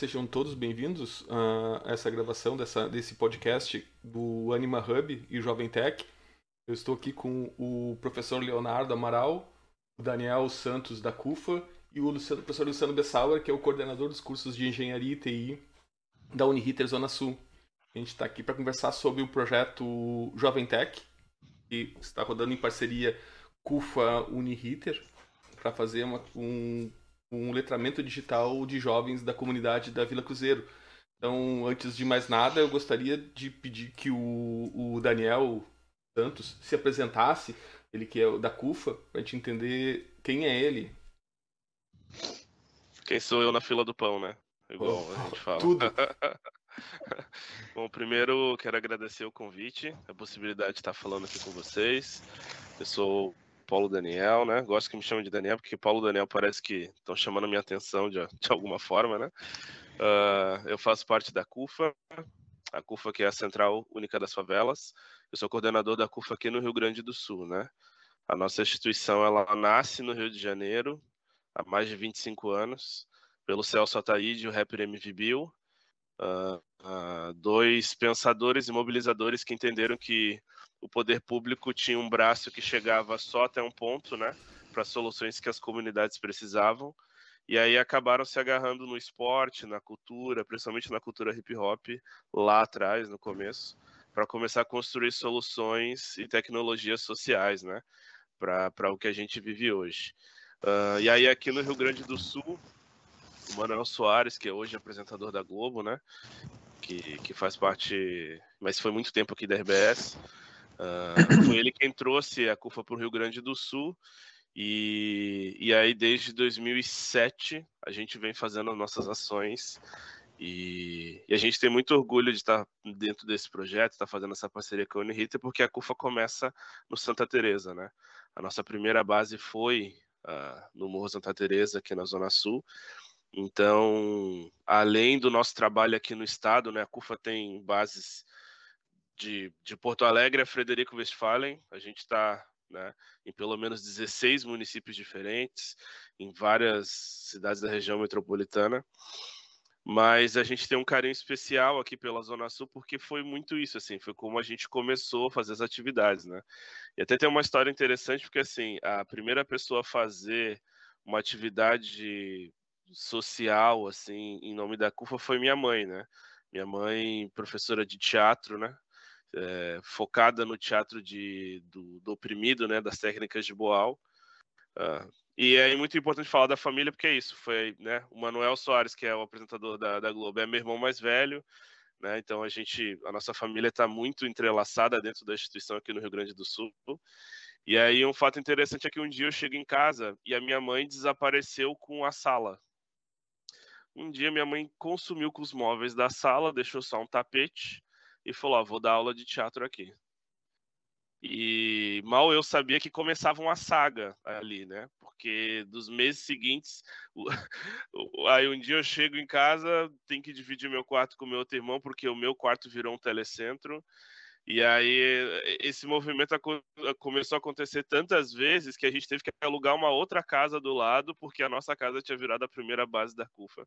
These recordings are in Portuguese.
Sejam todos bem-vindos a essa gravação dessa, desse podcast do Anima Hub e Jovem Tech. Eu estou aqui com o professor Leonardo Amaral, o Daniel Santos da CUFA e o Luciano, professor Luciano Bessauer, que é o coordenador dos cursos de Engenharia e TI da Uniriter Zona Sul. A gente está aqui para conversar sobre o projeto Jovem Tech, que está rodando em parceria CUFA Uniriter, para fazer uma, um um letramento digital de jovens da comunidade da Vila Cruzeiro. Então, antes de mais nada, eu gostaria de pedir que o, o Daniel Santos se apresentasse, ele que é da CUFA, para a gente entender quem é ele. Quem sou eu na fila do pão, né? Igual oh, a gente fala. Tudo. Bom, primeiro quero agradecer o convite, a possibilidade de estar falando aqui com vocês. Eu sou Paulo Daniel, né? Gosto que me chamem de Daniel, porque Paulo Daniel parece que estão chamando a minha atenção de, de alguma forma, né? Uh, eu faço parte da CUFA, a CUFA que é a Central Única das Favelas. Eu sou coordenador da CUFA aqui no Rio Grande do Sul, né? A nossa instituição, ela nasce no Rio de Janeiro, há mais de 25 anos, pelo Celso Ataíde e o rapper MV Bill, uh, uh, dois pensadores e mobilizadores que entenderam que o poder público tinha um braço que chegava só até um ponto, né, para soluções que as comunidades precisavam. E aí acabaram se agarrando no esporte, na cultura, principalmente na cultura hip hop, lá atrás, no começo, para começar a construir soluções e tecnologias sociais, né, para o que a gente vive hoje. Uh, e aí aqui no Rio Grande do Sul, o Manuel Soares, que é hoje apresentador da Globo, né, que, que faz parte, mas foi muito tempo aqui da RBS, Uh, foi ele quem trouxe a CUFA para o Rio Grande do Sul. E, e aí, desde 2007, a gente vem fazendo nossas ações. E, e, a gente tem muito orgulho de estar dentro desse projeto, estar fazendo essa parceria com a Uniriter, porque a CUFA começa no Santa Teresa, né? A nossa primeira base foi uh, no Morro Santa Teresa, aqui na Zona Sul. Então, além do nosso trabalho aqui no estado, né, a CUFA tem bases de, de Porto Alegre a Frederico Westphalen. A gente está né, em pelo menos 16 municípios diferentes, em várias cidades da região metropolitana. Mas a gente tem um carinho especial aqui pela Zona Sul, porque foi muito isso, assim, foi como a gente começou a fazer as atividades, né? E até tem uma história interessante, porque, assim, a primeira pessoa a fazer uma atividade social, assim, em nome da CUFA foi minha mãe, né? Minha mãe, professora de teatro, né? É, focada no teatro de, do, do, oprimido, né, das técnicas de Boal. Uh, e é muito importante falar da família, porque é isso, foi né, o Manuel Soares, que é o apresentador da, da Globo, é meu irmão mais velho, né, então a gente, a nossa família está muito entrelaçada dentro da instituição aqui no Rio Grande do Sul. E aí um fato interessante é que um dia eu chego em casa e a minha mãe desapareceu com a sala. Um dia minha mãe consumiu com os móveis da sala, deixou só um tapete, e falou: vou dar aula de teatro aqui. E mal eu sabia que começava uma saga ali, né? Porque dos meses seguintes, aí um dia eu chego em casa, tenho que dividir meu quarto com meu outro irmão, porque o meu quarto virou um telecentro. E aí esse movimento começou a acontecer tantas vezes que a gente teve que alugar uma outra casa do lado, porque a nossa casa tinha virado a primeira base da CUFA.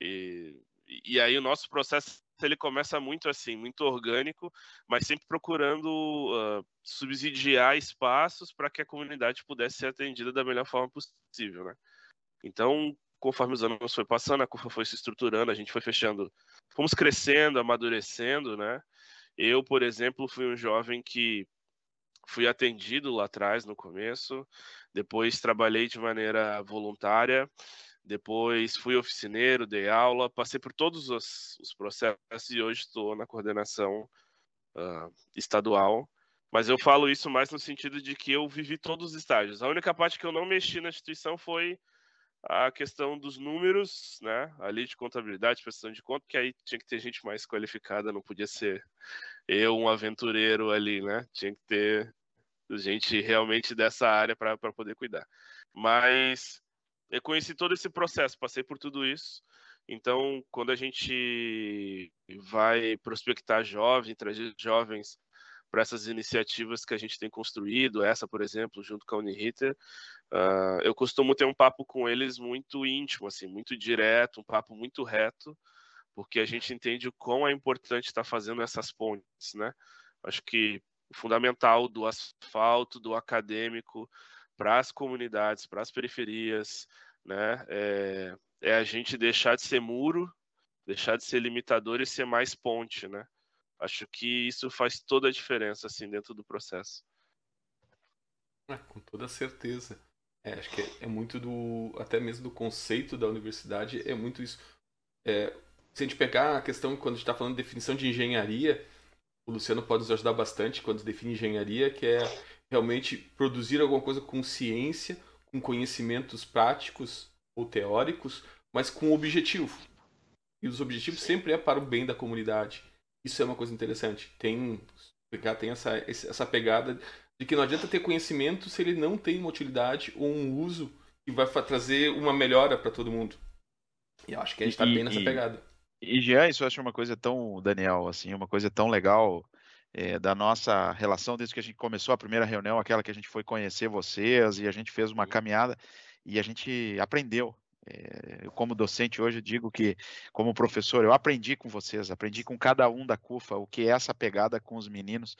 E, e aí o nosso processo ele começa muito assim, muito orgânico, mas sempre procurando uh, subsidiar espaços para que a comunidade pudesse ser atendida da melhor forma possível, né? Então, conforme os anos foi passando, a curva foi se estruturando, a gente foi fechando, fomos crescendo, amadurecendo, né? Eu, por exemplo, fui um jovem que fui atendido lá atrás no começo, depois trabalhei de maneira voluntária depois fui oficineiro, dei aula, passei por todos os, os processos e hoje estou na coordenação uh, estadual. Mas eu falo isso mais no sentido de que eu vivi todos os estágios. A única parte que eu não mexi na instituição foi a questão dos números, né? Ali de contabilidade, prestação de conta, que aí tinha que ter gente mais qualificada, não podia ser eu, um aventureiro ali, né? Tinha que ter gente realmente dessa área para poder cuidar. Mas eu conheci todo esse processo, passei por tudo isso. Então, quando a gente vai prospectar jovens, trazer jovens para essas iniciativas que a gente tem construído, essa, por exemplo, junto com a Uniriter. Uh, eu costumo ter um papo com eles muito íntimo, assim, muito direto, um papo muito reto, porque a gente entende o quão é importante estar fazendo essas pontes, né? Acho que o fundamental do asfalto, do acadêmico, para as comunidades, para as periferias, né? É, é, a gente deixar de ser muro, deixar de ser limitador e ser mais ponte, né? Acho que isso faz toda a diferença assim dentro do processo. É, com toda certeza. É, acho que é, é, muito do até mesmo do conceito da universidade é muito isso. É, se a gente pegar a questão quando a gente está falando de definição de engenharia, o Luciano pode nos ajudar bastante quando define engenharia, que é realmente produzir alguma coisa com ciência, com conhecimentos práticos ou teóricos, mas com objetivo. E os objetivos sempre é para o bem da comunidade. Isso é uma coisa interessante. Tem, tem essa, essa pegada de que não adianta ter conhecimento se ele não tem uma utilidade ou um uso que vai trazer uma melhora para todo mundo. E eu acho que a gente está bem nessa pegada. E já isso eu acho uma coisa tão, Daniel, assim, uma coisa tão legal é, da nossa relação desde que a gente começou a primeira reunião, aquela que a gente foi conhecer vocês e a gente fez uma caminhada e a gente aprendeu. É, eu, como docente hoje, digo que, como professor, eu aprendi com vocês, aprendi com cada um da CUFA o que é essa pegada com os meninos.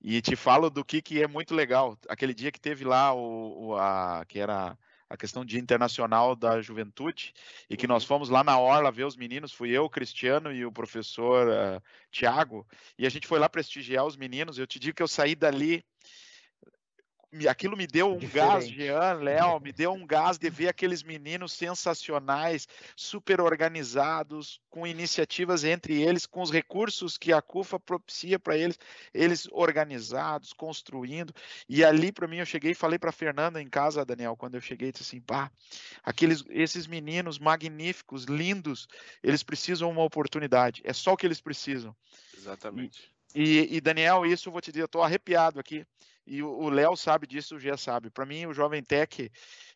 E te falo do que, que é muito legal. Aquele dia que teve lá o, o a, que era a questão de internacional da juventude e que nós uhum. fomos lá na orla ver os meninos, fui eu, o Cristiano e o professor uh, eh, Tiago, e a gente foi lá prestigiar os meninos. Eu te digo que eu saí dali aquilo me deu um Diferente. gás, Jean, Léo, me deu um gás de ver aqueles meninos sensacionais, super organizados, com iniciativas entre eles, com os recursos que a CUFA propicia para eles, eles organizados, construindo. E ali para mim eu cheguei e falei para Fernanda em casa, Daniel, quando eu cheguei, disse assim, pá, aqueles esses meninos magníficos, lindos, eles precisam uma oportunidade. É só o que eles precisam. Exatamente. E, e Daniel, isso eu vou te dizer, eu estou arrepiado aqui e o Léo sabe disso, o Gia sabe. Para mim, o Jovem Tech,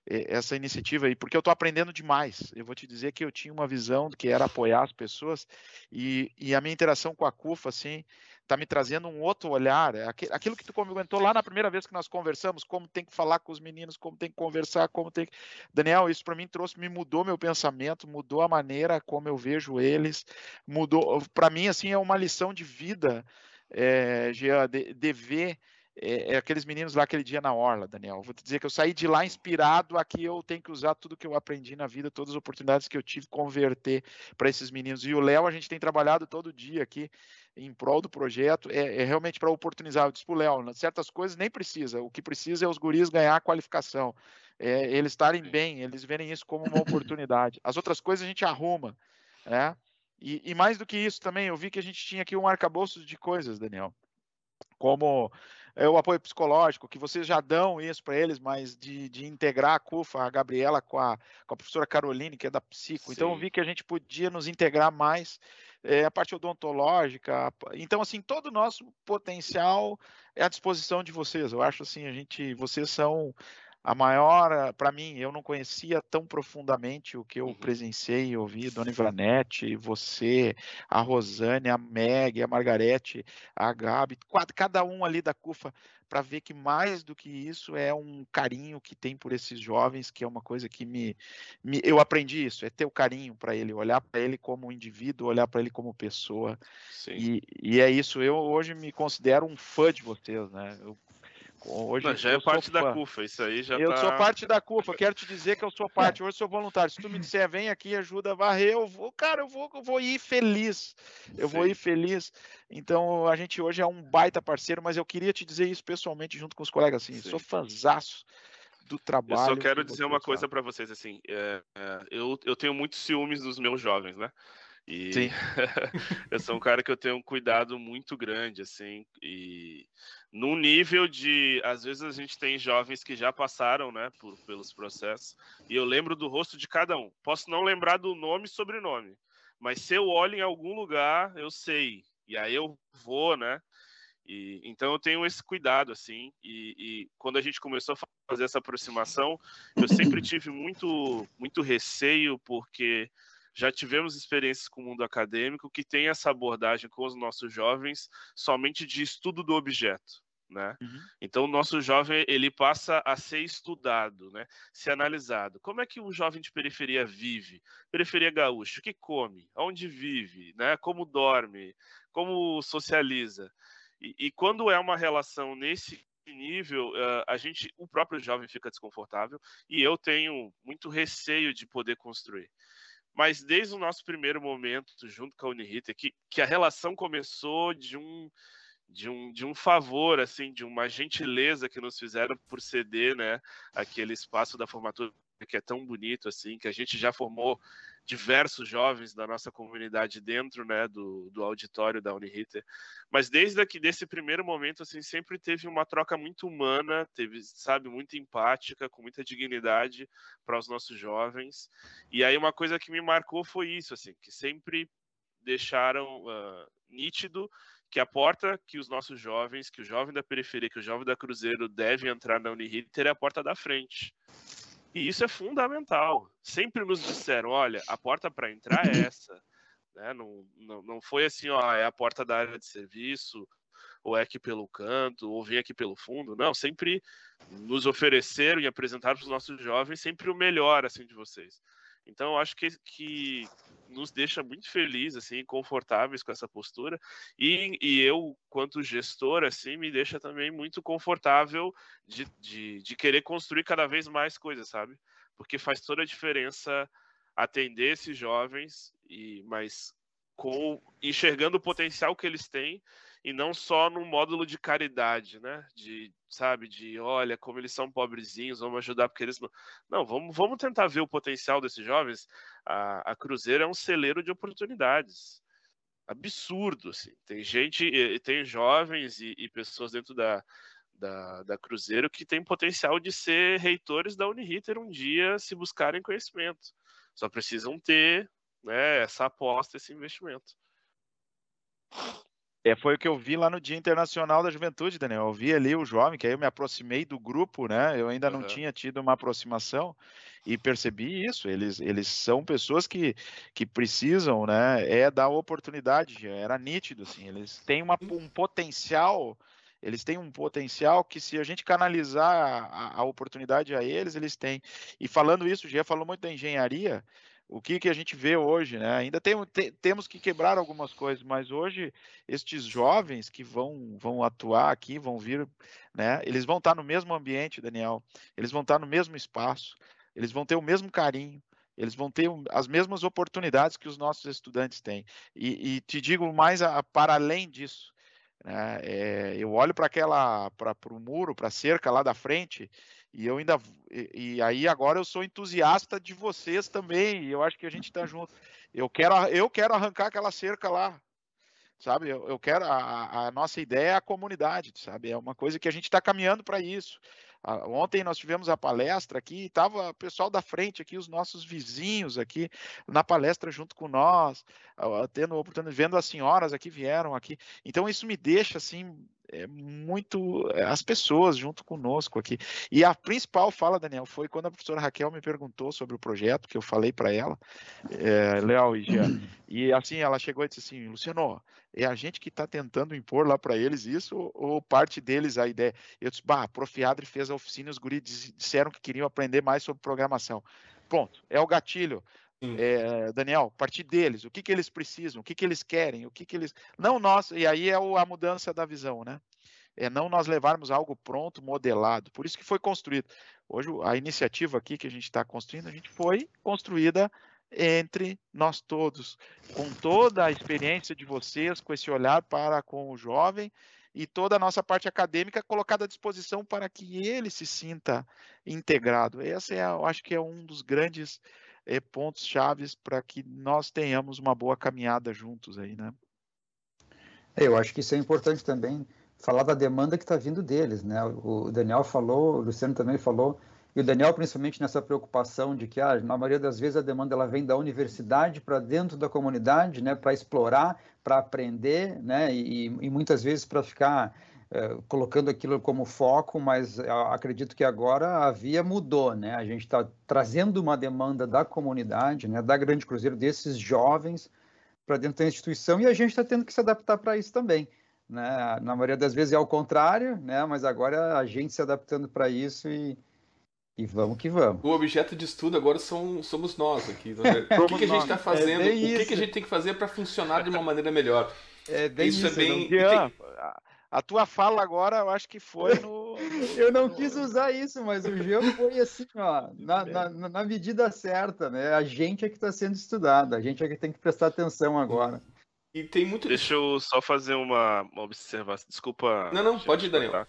eh, essa iniciativa aí, porque eu estou aprendendo demais. Eu vou te dizer que eu tinha uma visão que era apoiar as pessoas e, e a minha interação com a CUFA, assim, está me trazendo um outro olhar. É aquilo que tu comentou lá na primeira vez que nós conversamos, como tem que falar com os meninos, como tem que conversar, como tem que... Daniel, isso para mim trouxe, me mudou meu pensamento, mudou a maneira como eu vejo eles, mudou. Para mim, assim, é uma lição de vida, é, de, de ver é, é, aqueles meninos lá aquele dia na orla, Daniel. Vou te dizer que eu saí de lá inspirado a que eu tenho que usar tudo que eu aprendi na vida, todas as oportunidades que eu tive, converter para esses meninos. E o Léo, a gente tem trabalhado todo dia aqui em prol do projeto, é, é realmente para oportunizar. Eu disse para o Léo, certas coisas nem precisa, o que precisa é os guris ganhar a qualificação, é, eles estarem bem, eles verem isso como uma oportunidade. As outras coisas a gente arruma, né? E, e mais do que isso também, eu vi que a gente tinha aqui um arcabouço de coisas, Daniel, como é, o apoio psicológico, que vocês já dão isso para eles, mas de, de, integrar a CUFA, a Gabriela com a, com a professora Caroline, que é da Psico. Sim. Então eu vi que a gente podia nos integrar mais, é, a parte odontológica. Então, assim, todo o nosso potencial é à disposição de vocês. Eu acho assim, a gente, vocês são a maior, para mim, eu não conhecia tão profundamente o que eu uhum. presenciei e ouvi, Dona Ivranete, você, a Rosane, a Meg, a Margarete, a Gabi, cada um ali da CUFA, para ver que mais do que isso é um carinho que tem por esses jovens, que é uma coisa que me, me eu aprendi isso, é ter o carinho para ele, olhar para ele como indivíduo, olhar para ele como pessoa. E, e, é isso, eu hoje me considero um fã de vocês, né? Eu Hoje Não, já é parte da CUFA, isso aí já Eu tá... sou parte da CUFA, quero te dizer que eu sou parte, hoje sou voluntário. Se tu me disser, vem aqui, ajuda a varrer, eu vou, cara, eu vou, eu vou ir feliz. Eu Sim. vou ir feliz. Então, a gente hoje é um baita parceiro, mas eu queria te dizer isso pessoalmente junto com os colegas, assim, Sim. sou fanzaço do trabalho. Eu só quero dizer uma coisa para vocês, assim, é, é, eu, eu tenho muitos ciúmes dos meus jovens, né? E Sim. eu sou um cara que eu tenho um cuidado muito grande, assim, e num nível de, às vezes a gente tem jovens que já passaram, né, por, pelos processos, e eu lembro do rosto de cada um. Posso não lembrar do nome e sobrenome, mas se eu olho em algum lugar, eu sei, e aí eu vou, né? E, então eu tenho esse cuidado, assim, e, e quando a gente começou a fazer essa aproximação, eu sempre tive muito, muito receio, porque já tivemos experiências com o mundo acadêmico que tem essa abordagem com os nossos jovens somente de estudo do objeto. Né? Uhum. Então o nosso jovem ele passa a ser estudado, né? ser analisado. Como é que um jovem de periferia vive? Periferia gaúcha, o que come? Onde vive? Né? Como dorme? Como socializa? E, e quando é uma relação nesse nível, uh, a gente, o próprio jovem fica desconfortável e eu tenho muito receio de poder construir. Mas desde o nosso primeiro momento, junto com a Uniriter, que, que a relação começou de um de um, de um favor, assim, de uma gentileza que nos fizeram por ceder, né, aquele espaço da formatura que é tão bonito, assim, que a gente já formou diversos jovens da nossa comunidade dentro, né, do, do auditório da Uniriter. Mas desde aqui, desse primeiro momento, assim, sempre teve uma troca muito humana, teve, sabe, muito empática, com muita dignidade para os nossos jovens. E aí uma coisa que me marcou foi isso, assim, que sempre deixaram uh, nítido que a porta que os nossos jovens, que o jovem da periferia, que o jovem da Cruzeiro deve entrar na Uniriter é a porta da frente. E isso é fundamental. Sempre nos disseram, olha, a porta para entrar é essa. Né? Não, não, não foi assim, ó, é a porta da área de serviço, ou é aqui pelo canto, ou vem aqui pelo fundo. Não, sempre nos ofereceram e apresentaram para os nossos jovens sempre o melhor assim de vocês. Então, eu acho que, que nos deixa muito felizes, assim, confortáveis com essa postura. E, e eu, quanto gestor, assim, me deixa também muito confortável de, de, de querer construir cada vez mais coisas, sabe? Porque faz toda a diferença atender esses jovens, e mas com enxergando o potencial que eles têm e não só no módulo de caridade, né? De, sabe, de olha como eles são pobrezinhos, vamos ajudar porque eles não. Não, vamos, vamos tentar ver o potencial desses jovens. A, a Cruzeiro é um celeiro de oportunidades. Absurdo, assim. Tem gente, tem jovens e, e pessoas dentro da, da, da, Cruzeiro que tem potencial de ser reitores da Uniriter um dia se buscarem conhecimento. Só precisam ter né, essa aposta, esse investimento. É, foi o que eu vi lá no Dia Internacional da Juventude, Daniel. Eu vi ali o jovem, que aí eu me aproximei do grupo, né? Eu ainda uhum. não tinha tido uma aproximação e percebi isso. Eles, eles são pessoas que, que precisam, né? É dar oportunidade. Era nítido, assim. Eles têm uma, um potencial. Eles têm um potencial que, se a gente canalizar a, a oportunidade a eles, eles têm. E falando isso, o Gê falou muito da engenharia o que, que a gente vê hoje, né? Ainda tem, te, temos que quebrar algumas coisas, mas hoje estes jovens que vão, vão atuar aqui, vão vir, né? Eles vão estar no mesmo ambiente, Daniel. Eles vão estar no mesmo espaço. Eles vão ter o mesmo carinho. Eles vão ter as mesmas oportunidades que os nossos estudantes têm. E, e te digo mais a, a, para além disso. Né? É, eu olho para aquela, para o muro, para a cerca lá da frente, e eu ainda. E, e, aí agora eu sou entusiasta de vocês também. E eu acho que a gente está junto. Eu quero, eu quero arrancar aquela cerca lá. Sabe? Eu, eu quero. A, a, nossa ideia é a comunidade, sabe? É uma coisa que a gente está caminhando para isso. Ontem nós tivemos a palestra aqui, estava o pessoal da frente aqui, os nossos vizinhos aqui na palestra junto com nós, tendo oportunidade, vendo as senhoras aqui vieram aqui. Então isso me deixa assim é muito é, as pessoas junto conosco aqui. E a principal fala, Daniel, foi quando a professora Raquel me perguntou sobre o projeto, que eu falei para ela, é, Léo e Jean, e assim ela chegou e disse assim, Luciano, é a gente que está tentando impor lá para eles isso ou parte deles a ideia? Eu disse, bah, a Prof. Adri fez a oficina e os guris disseram que queriam aprender mais sobre programação. Pronto, é o gatilho. É, Daniel, partir deles, o que, que eles precisam, o que, que eles querem, o que, que eles. Não nós, e aí é a mudança da visão, né? É não nós levarmos algo pronto, modelado. Por isso que foi construído. Hoje, a iniciativa aqui que a gente está construindo, a gente foi construída entre nós todos, com toda a experiência de vocês, com esse olhar para com o jovem e toda a nossa parte acadêmica colocada à disposição para que ele se sinta integrado. Esse é, eu acho que é um dos grandes é, pontos chaves para que nós tenhamos uma boa caminhada juntos aí, né? É, eu acho que isso é importante também falar da demanda que está vindo deles, né? O Daniel falou, o Luciano também falou, e o Daniel principalmente nessa preocupação de que, ah, na maioria das vezes a demanda ela vem da universidade para dentro da comunidade, né? Para explorar, para aprender, né? E, e muitas vezes para ficar é, colocando aquilo como foco, mas acredito que agora a via mudou, né? A gente está trazendo uma demanda da comunidade, né, da Grande Cruzeiro, desses jovens para dentro da instituição e a gente está tendo que se adaptar para isso também. Né? Na maioria das vezes é ao contrário, né? mas agora a gente se adaptando para isso e, e vamos que vamos. O objeto de estudo agora são, somos nós aqui. Né? o que, que, a gente está é fazendo? É o que, que, a gente tem que fazer para funcionar de uma maneira melhor? É bem isso, isso é bem. Não, a tua fala agora, eu acho que foi no. eu não quis usar isso, mas o Jean foi assim, ó, na, na, na medida certa, né? A gente é que está sendo estudado, a gente é que tem que prestar atenção agora. E tem muito. Deixa eu só fazer uma, uma observação. Desculpa. Não, não, pode ir, Daniel.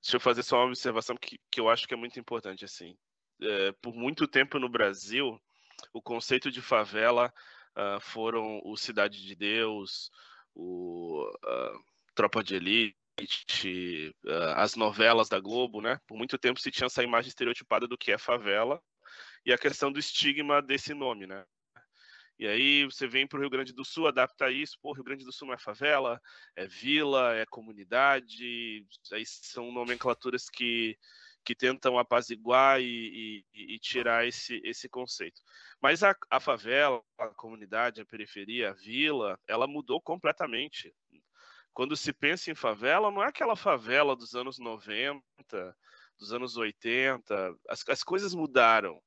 Deixa eu fazer só uma observação que, que eu acho que é muito importante, assim. É, por muito tempo no Brasil, o conceito de favela uh, foram o Cidade de Deus, o uh, Tropa de Elite, as novelas da Globo, né? Por muito tempo se tinha essa imagem estereotipada do que é favela e a questão do estigma desse nome, né? E aí você vem para o Rio Grande do Sul, adapta isso, pô, Rio Grande do Sul não é favela, é vila, é comunidade, aí são nomenclaturas que, que tentam apaziguar e, e, e tirar esse, esse conceito. Mas a, a favela, a comunidade, a periferia, a vila, ela mudou completamente quando se pensa em favela, não é aquela favela dos anos 90, dos anos 80. As, as coisas mudaram.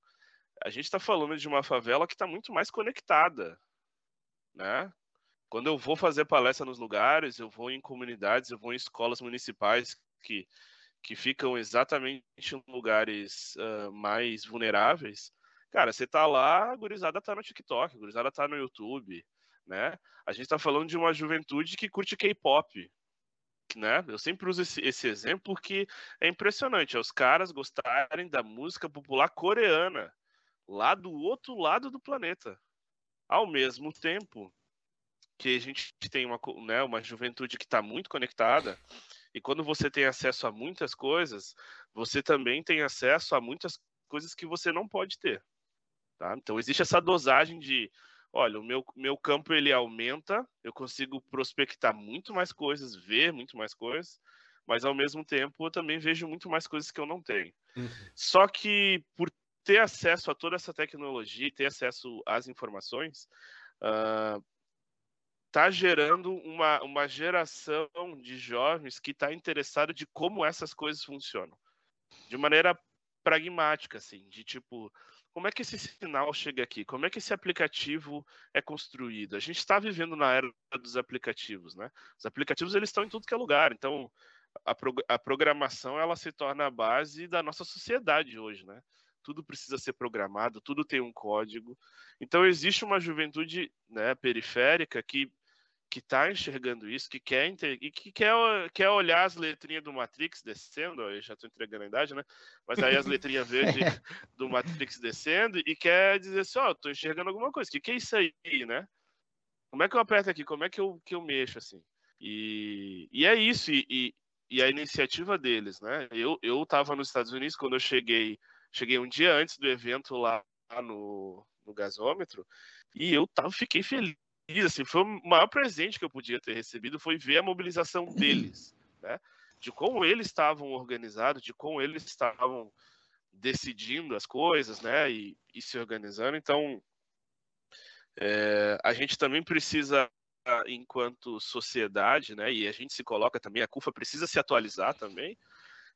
A gente está falando de uma favela que está muito mais conectada, né? Quando eu vou fazer palestra nos lugares, eu vou em comunidades, eu vou em escolas municipais que, que ficam exatamente em lugares uh, mais vulneráveis. Cara, você tá lá, a gurizada tá no TikTok, a gurizada tá no YouTube, né? A gente está falando de uma juventude que curte K-pop, né? Eu sempre uso esse, esse exemplo porque é impressionante, é os caras gostarem da música popular coreana, lá do outro lado do planeta. Ao mesmo tempo que a gente tem uma, né, uma juventude que está muito conectada, e quando você tem acesso a muitas coisas, você também tem acesso a muitas coisas que você não pode ter. Tá? Então existe essa dosagem de olha, o meu, meu campo ele aumenta, eu consigo prospectar muito mais coisas, ver muito mais coisas, mas ao mesmo tempo eu também vejo muito mais coisas que eu não tenho. Uhum. Só que por ter acesso a toda essa tecnologia, ter acesso às informações, uh, tá gerando uma, uma geração de jovens que está interessado de como essas coisas funcionam. De maneira pragmática, assim, de tipo, como é que esse sinal chega aqui? Como é que esse aplicativo é construído? A gente está vivendo na era dos aplicativos, né? Os aplicativos eles estão em tudo que é lugar, então a, pro, a programação ela se torna a base da nossa sociedade hoje, né? Tudo precisa ser programado, tudo tem um código. Então existe uma juventude né, periférica que que está enxergando isso, que quer e que quer, quer olhar as letrinhas do Matrix descendo, eu já estou entregando a idade, né? Mas aí as letrinhas verdes do Matrix descendo e quer dizer assim, ó, oh, estou enxergando alguma coisa. O que, que é isso aí, né? Como é que eu aperto aqui? Como é que eu, que eu mexo assim? E, e é isso, e, e a iniciativa deles, né? Eu, eu tava nos Estados Unidos quando eu cheguei, cheguei um dia antes do evento lá no, no gasômetro, e eu tava, fiquei feliz assim, foi o maior presente que eu podia ter recebido foi ver a mobilização deles, né? De como eles estavam organizados, de como eles estavam decidindo as coisas, né? E, e se organizando. Então, é, a gente também precisa, enquanto sociedade, né? E a gente se coloca também, a CUFA precisa se atualizar também,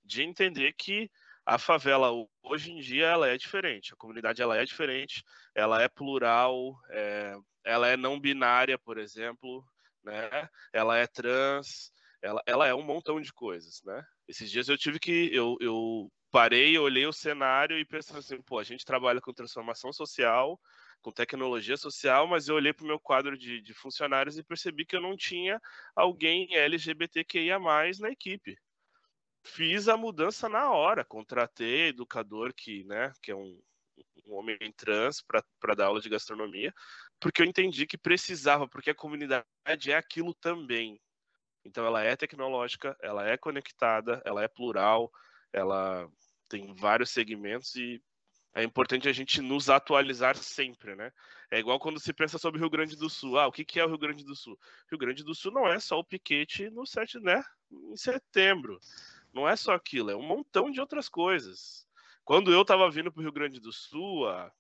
de entender que a favela hoje em dia ela é diferente, a comunidade ela é diferente, ela é plural, é, ela é não binária, por exemplo, né? Ela é trans, ela, ela é um montão de coisas, né? Esses dias eu tive que eu, eu parei, olhei o cenário e pensei assim, pô, a gente trabalha com transformação social, com tecnologia social, mas eu olhei para o meu quadro de, de, funcionários e percebi que eu não tinha alguém LGBTQIA+, na equipe. Fiz a mudança na hora, contratei educador que, né, que é um, um homem trans para dar aula de gastronomia, porque eu entendi que precisava, porque a comunidade é aquilo também. Então ela é tecnológica, ela é conectada, ela é plural, ela tem vários segmentos e é importante a gente nos atualizar sempre, né? É igual quando se pensa sobre o Rio Grande do Sul. Ah, o que, é o Rio Grande do Sul? Rio Grande do Sul não é só o piquete no 7, né? Em setembro. Não é só aquilo, é um montão de outras coisas. Quando eu estava vindo para o Rio Grande do Sul, há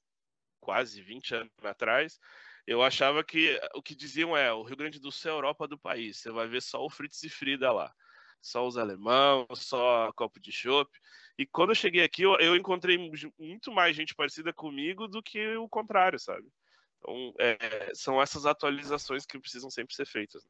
quase 20 anos atrás, eu achava que o que diziam é o Rio Grande do Sul é a Europa do país. Você vai ver só o Fritz e Frida lá. Só os alemãos, só copo de chopp. E quando eu cheguei aqui, eu, eu, encontrei muito mais gente parecida comigo do que o contrário, sabe? Então, é, são essas atualizações que precisam sempre ser feitas.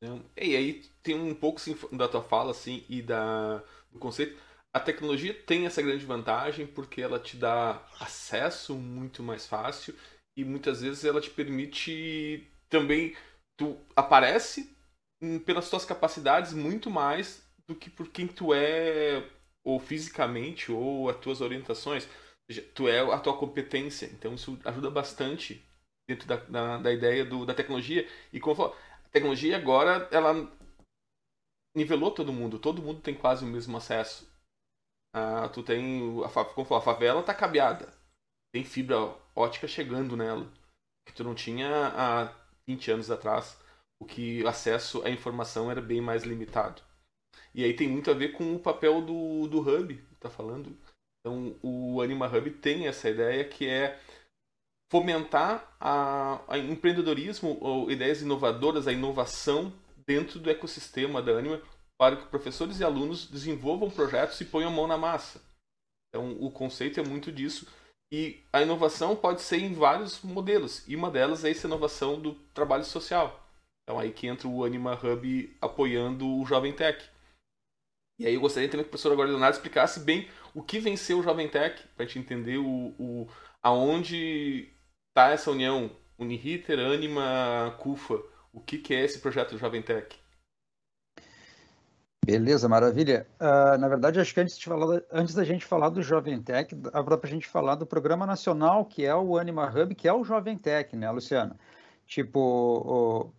Né? E aí tem um pouco assim, da tua fala assim e da do conceito. A tecnologia tem essa grande vantagem porque ela te dá acesso muito mais fácil e muitas vezes ela te permite também tu aparece pelas tuas capacidades muito mais do que por quem tu é, ou fisicamente, ou as tuas orientações. Tu é a tua competência. Então isso ajuda bastante dentro da, da, da ideia do, da tecnologia. E como eu falo, a tecnologia agora, ela nivelou todo mundo. Todo mundo tem quase o mesmo acesso. Ah, tu tem, a, como falar, a favela tá cabeada. Tem fibra ótica chegando nela. Que tu não tinha há 20 anos atrás. O que acesso à informação era bem mais limitado. E aí tem muito a ver com o papel do, do Hub, tá falando. Então o Anima Hub tem essa ideia que é fomentar a, a empreendedorismo ou ideias inovadoras, a inovação dentro do ecossistema da Anima para que professores e alunos desenvolvam projetos e ponham a mão na massa. Então o conceito é muito disso. E a inovação pode ser em vários modelos. E uma delas é essa inovação do trabalho social. Então aí que entra o Anima Hub apoiando o Jovem Tech. E aí eu gostaria também que o professor agora Leonardo explicasse bem o que venceu o Jovem Tech, para a gente entender o, o, aonde está essa união Uniriter, Anima, CUFA. O que, que é esse projeto do Jovem Tech? Beleza, maravilha. Uh, na verdade, acho que antes, falar, antes da gente falar do Jovem Tech, dá para a gente falar do programa nacional, que é o Anima Hub, que é o Jovem Tech, né, Luciano? Tipo, o,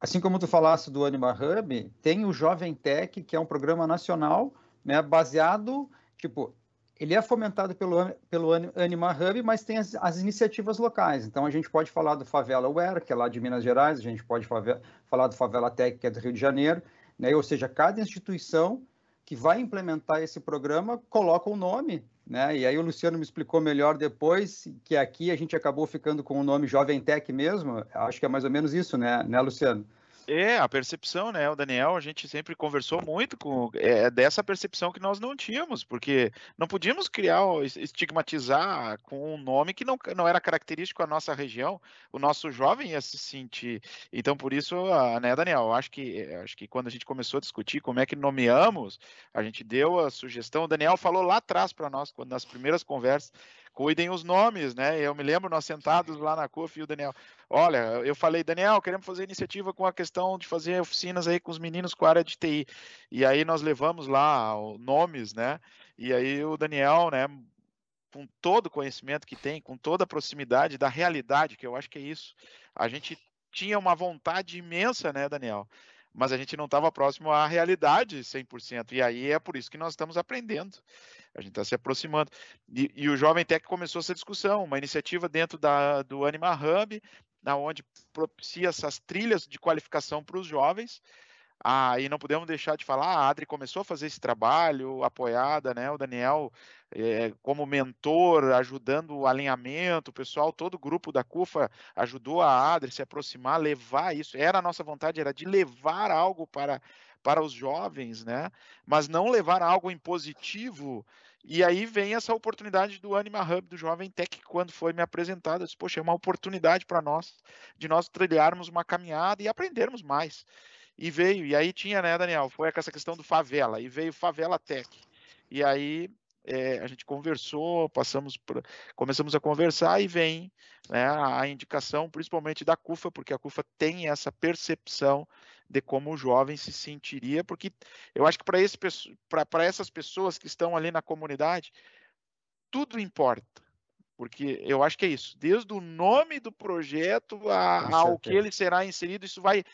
assim como tu falaste do Anima Hub, tem o Jovem Tech, que é um programa nacional, né, baseado, tipo, ele é fomentado pelo, pelo Anima Hub, mas tem as, as, iniciativas locais. Então, a gente pode falar do Favela Aware, que é lá de Minas Gerais, a gente pode falar do Favela Tech, que é do Rio de Janeiro, né, ou seja, cada instituição que vai implementar esse programa coloca o um nome, né? E aí o Luciano me explicou melhor depois que aqui a gente acabou ficando com o nome Jovem Tech mesmo. Acho que é mais ou menos isso, né, né Luciano? É, a percepção, né? O Daniel, a gente sempre conversou muito com é, dessa percepção que nós não tínhamos, porque não podíamos criar, estigmatizar com um nome que não, não era característico da nossa região. O nosso jovem ia se sentir. Então, por isso, né, Daniel, acho que acho que quando a gente começou a discutir como é que nomeamos, a gente deu a sugestão. O Daniel falou lá atrás para nós, quando nas primeiras conversas, cuidem os nomes, né? Eu me lembro nós sentados lá na CUF e o Daniel, olha, eu falei, Daniel, queremos fazer iniciativa com a questão de fazer oficinas aí com os meninos com a área de TI. E aí nós levamos lá nomes, né? E aí o Daniel, né, com todo o conhecimento que tem, com toda a proximidade da realidade, que eu acho que é isso. A gente tinha uma vontade imensa, né, Daniel? Mas a gente não estava próximo à realidade 100%. E aí é por isso que nós estamos aprendendo. A gente está se aproximando. E, e, o Jovem Tech começou essa discussão, uma iniciativa dentro da, do Anima Hub, na onde propicia essas trilhas de qualificação para os jovens. Ah, e não podemos deixar de falar, a Adri começou a fazer esse trabalho, apoiada, né? O Daniel é, como mentor, ajudando o alinhamento, o pessoal, todo o grupo da CUFA ajudou a Adri se aproximar, levar isso. Era a nossa vontade, era de levar algo para para os jovens, né? Mas não levar algo impositivo. E aí vem essa oportunidade do Anima Hub, do Jovem Tech, quando foi me apresentado, eu disse, poxa, é uma oportunidade para nós, de nós trilharmos uma caminhada e aprendermos mais. E veio, e aí tinha, né, Daniel, foi essa questão do Favela, e veio Favela Tech. E aí é, a gente conversou, passamos por, começamos a conversar e vem né, a indicação, principalmente da CUFA, porque a CUFA tem essa percepção de como o jovem se sentiria, porque eu acho que para essas pessoas que estão ali na comunidade, tudo importa. Porque eu acho que é isso, desde o nome do projeto a, ao que ele será inserido, isso vai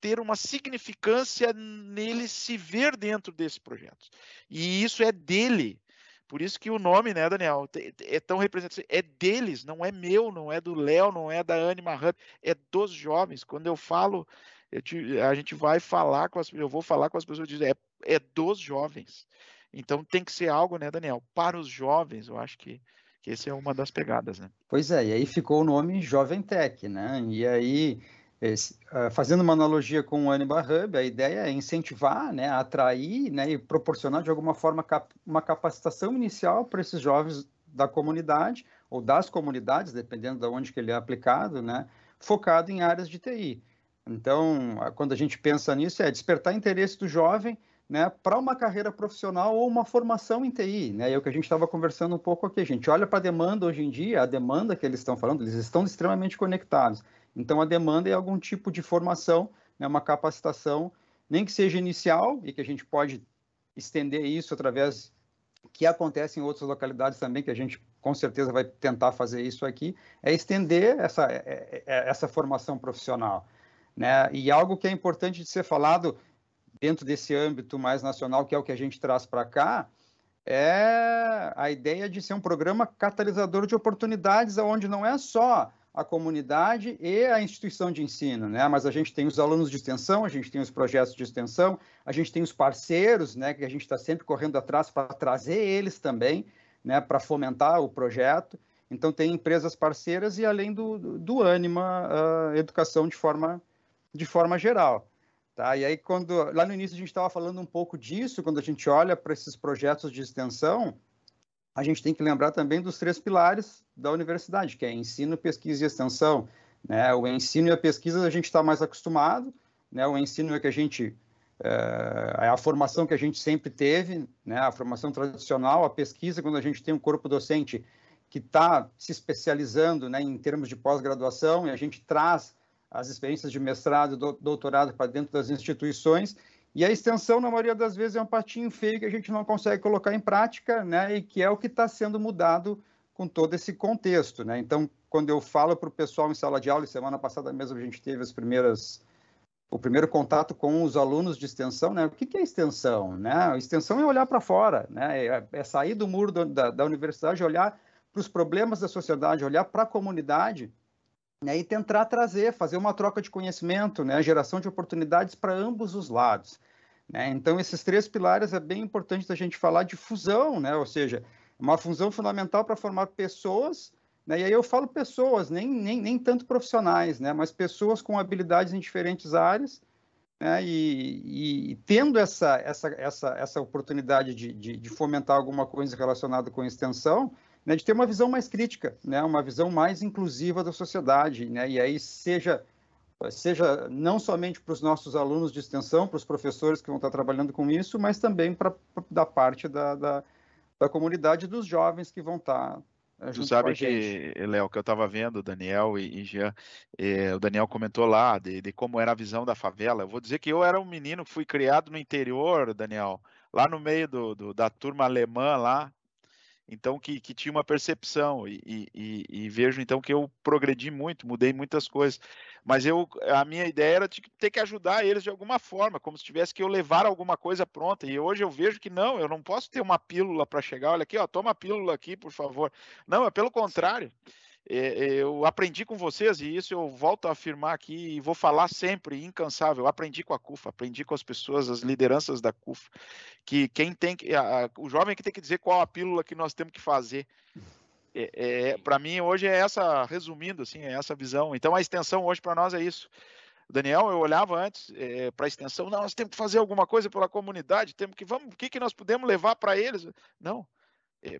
ter uma significância nele se ver dentro desse projeto. E isso é dele, Por isso que o nome, né, Daniel, é tão representativo. É deles, não é meu, não é do Léo, não é da Anima Hub, é dos jovens. Quando eu falo, eu te, a gente vai falar com as, eu vou falar com as pessoas, é, é dos jovens. Então tem que ser algo, né, Daniel, para os jovens. Eu acho que, que essa é uma das pegadas, né? Pois é, e aí ficou o nome Jovem Tech, né? E aí esse, uh, fazendo uma analogia com o Anima Hub, a ideia é incentivar, né, atrair né, e proporcionar de alguma forma cap uma capacitação inicial para esses jovens da comunidade ou das comunidades, dependendo de onde que ele é aplicado, né, focado em áreas de TI. Então, quando a gente pensa nisso, é despertar interesse do jovem né, para uma carreira profissional ou uma formação em TI. Né? É o que a gente estava conversando um pouco aqui. A gente olha para a demanda hoje em dia, a demanda que eles estão falando, eles estão extremamente conectados. Então, a demanda é algum tipo de formação, né, uma capacitação, nem que seja inicial, e que a gente pode estender isso através que acontece em outras localidades também, que a gente com certeza vai tentar fazer isso aqui, é estender essa, é, é, é, essa formação profissional. Né? E algo que é importante de ser falado dentro desse âmbito mais nacional, que é o que a gente traz para cá, é a ideia de ser um programa catalisador de oportunidades, onde não é só a comunidade e a instituição de ensino, né? Mas a gente tem os alunos de extensão, a gente tem os projetos de extensão, a gente tem os parceiros, né? Que a gente está sempre correndo atrás para trazer eles também, né? Para fomentar o projeto. Então tem empresas parceiras e além do, do, uh, Educação de forma de forma geral. Tá? E aí, quando lá no início a gente estava falando um pouco disso, quando a gente olha para esses projetos de extensão, a gente tem que lembrar também dos três pilares da universidade, que é ensino, pesquisa e extensão. Né? O ensino e a pesquisa a gente está mais acostumado, né? o ensino é que a gente é, é a formação que a gente sempre teve, né? a formação tradicional, a pesquisa, quando a gente tem um corpo docente que está se especializando né, em termos de pós-graduação, e a gente traz as experiências de mestrado e doutorado para dentro das instituições, e a extensão, na maioria das vezes, é um patinho feio que a gente não consegue colocar em prática, né? E que é o que está sendo mudado com todo esse contexto, né? Então, quando eu falo para o pessoal em sala de aula, semana passada mesmo a gente teve as primeiras o primeiro contato com os alunos de extensão, né? O que, que é extensão, né? Extensão é olhar para fora, né? É, é, sair do muro da, da universidade, olhar para os problemas da sociedade, olhar para a comunidade né, e tentar trazer, fazer uma troca de conhecimento, né, geração de oportunidades para ambos os lados. Né? Então, esses três pilares é bem importante da gente falar de fusão, né? ou seja, uma fusão fundamental para formar pessoas, né? e aí eu falo pessoas, nem, nem, nem tanto profissionais, né? mas pessoas com habilidades em diferentes áreas, né? e, e, tendo essa, essa, essa, essa oportunidade de, de, de fomentar alguma coisa relacionada com extensão, né? de ter uma visão mais crítica, né? uma visão mais inclusiva da sociedade, né? e aí seja seja não somente para os nossos alunos de extensão, para os professores que vão estar trabalhando com isso, mas também para da parte da, da, da comunidade dos jovens que vão estar é, tu sabe que, Léo, que eu estava vendo, Daniel e, e Jean, eh, o Daniel comentou lá de, de, como era a visão da favela. Eu vou dizer que eu era um menino que fui criado no interior, Daniel, lá no meio do, do da turma alemã lá, então que, que tinha uma percepção e, e, e, vejo então que eu progredi muito, mudei muitas coisas, mas eu a minha ideia era de ter que ajudar eles de alguma forma, como se tivesse que eu levar alguma coisa pronta. E hoje eu vejo que não, eu não posso ter uma pílula para chegar, olha aqui, ó, toma a pílula aqui, por favor. Não, é pelo contrário. É, é, eu aprendi com vocês e isso eu volto a afirmar aqui e vou falar sempre, incansável. Aprendi com a CUFA, aprendi com as pessoas, as lideranças da CUFA, que quem tem que, a, o jovem que tem que dizer qual a pílula que nós temos que fazer. É, é para mim hoje é essa, resumindo assim, é essa visão. Então a extensão hoje para nós é isso. Daniel, eu olhava antes é, para a extensão, não, nós temos que fazer alguma coisa pela comunidade, temos que, vamos, o que, que nós podemos levar para eles? Não,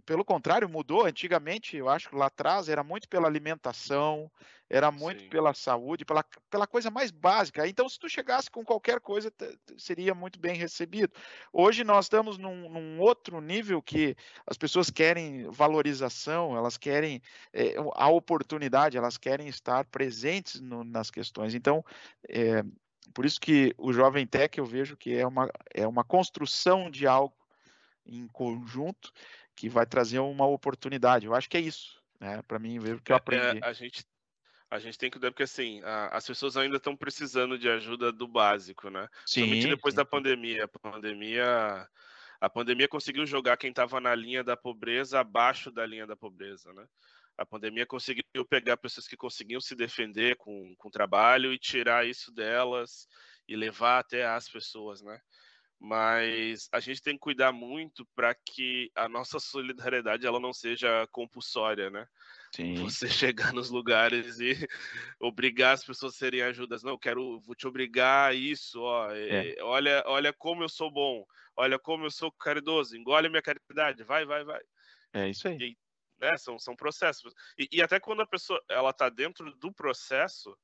pelo contrário, mudou. Antigamente, eu acho que lá atrás era muito pela alimentação, era muito Sim. pela saúde, pela, pela coisa mais básica. Então, se tu chegasse com qualquer coisa, seria muito bem recebido. Hoje nós estamos num, num outro nível que as pessoas querem valorização, elas querem é, a oportunidade, elas querem estar presentes no, nas questões. Então, é, por isso que o Jovem Tech eu vejo que é uma, é uma construção de algo em conjunto que vai trazer uma oportunidade. Eu acho que é isso, né? Para mim, ver o que eu é, é, aprendi. É, a gente a gente tem que dar porque assim a, as pessoas ainda estão precisando de ajuda do básico, né? Sim. Somente depois sim. da pandemia. A pandemia A pandemia conseguiu jogar quem estava na linha da pobreza abaixo da linha da pobreza, né? A pandemia conseguiu pegar pessoas que conseguiam se defender com, com trabalho e tirar isso delas e levar até as pessoas, né? Mas a gente tem que cuidar muito para que a nossa solidariedade ela não seja compulsória, né? Sim. Você chegar nos lugares e obrigar as pessoas a serem ajudas. Não, eu quero, vou te obrigar a isso, ó. É. É, olha, olha como eu sou bom, olha como eu sou caridoso, engole minha caridade, vai, vai, vai. É isso aí. E, né, são, são processos. E, e até quando a pessoa ela tá dentro do processo,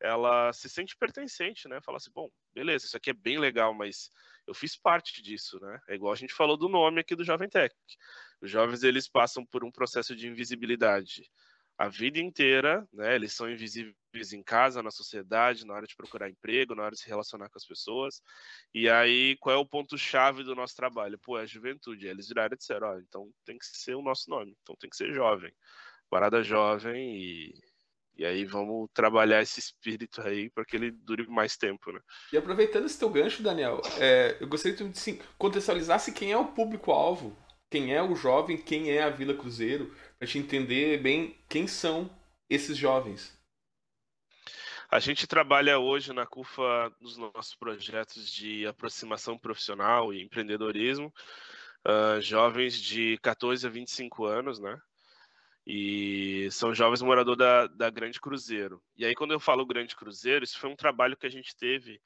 ela se sente pertencente, né? Fala assim, bom, beleza, isso aqui é bem legal, mas eu fiz parte disso, né? É igual a gente falou do nome aqui do Jovem Tech. Os jovens eles passam por um processo de invisibilidade a vida inteira, né? Eles são invisíveis em casa, na sociedade, na hora de procurar emprego, na hora de se relacionar com as pessoas. E aí, qual é o ponto chave do nosso trabalho? Pô, é a juventude. Eles viraram e disseram, ó, então tem que ser o nosso nome, então tem que ser jovem. Parada jovem e e aí vamos trabalhar esse espírito aí para que ele dure mais tempo, né? E aproveitando esse teu gancho, Daniel, é, eu gostaria que tu sim, contextualizasse quem é o público-alvo, quem é o jovem, quem é a Vila Cruzeiro, para te entender bem quem são esses jovens. A gente trabalha hoje na CUFA nos nossos projetos de aproximação profissional e empreendedorismo, uh, jovens de 14 a 25 anos, né? E são jovens moradores da, da Grande Cruzeiro. E aí, quando eu falo Grande Cruzeiro, isso foi um trabalho que a gente teve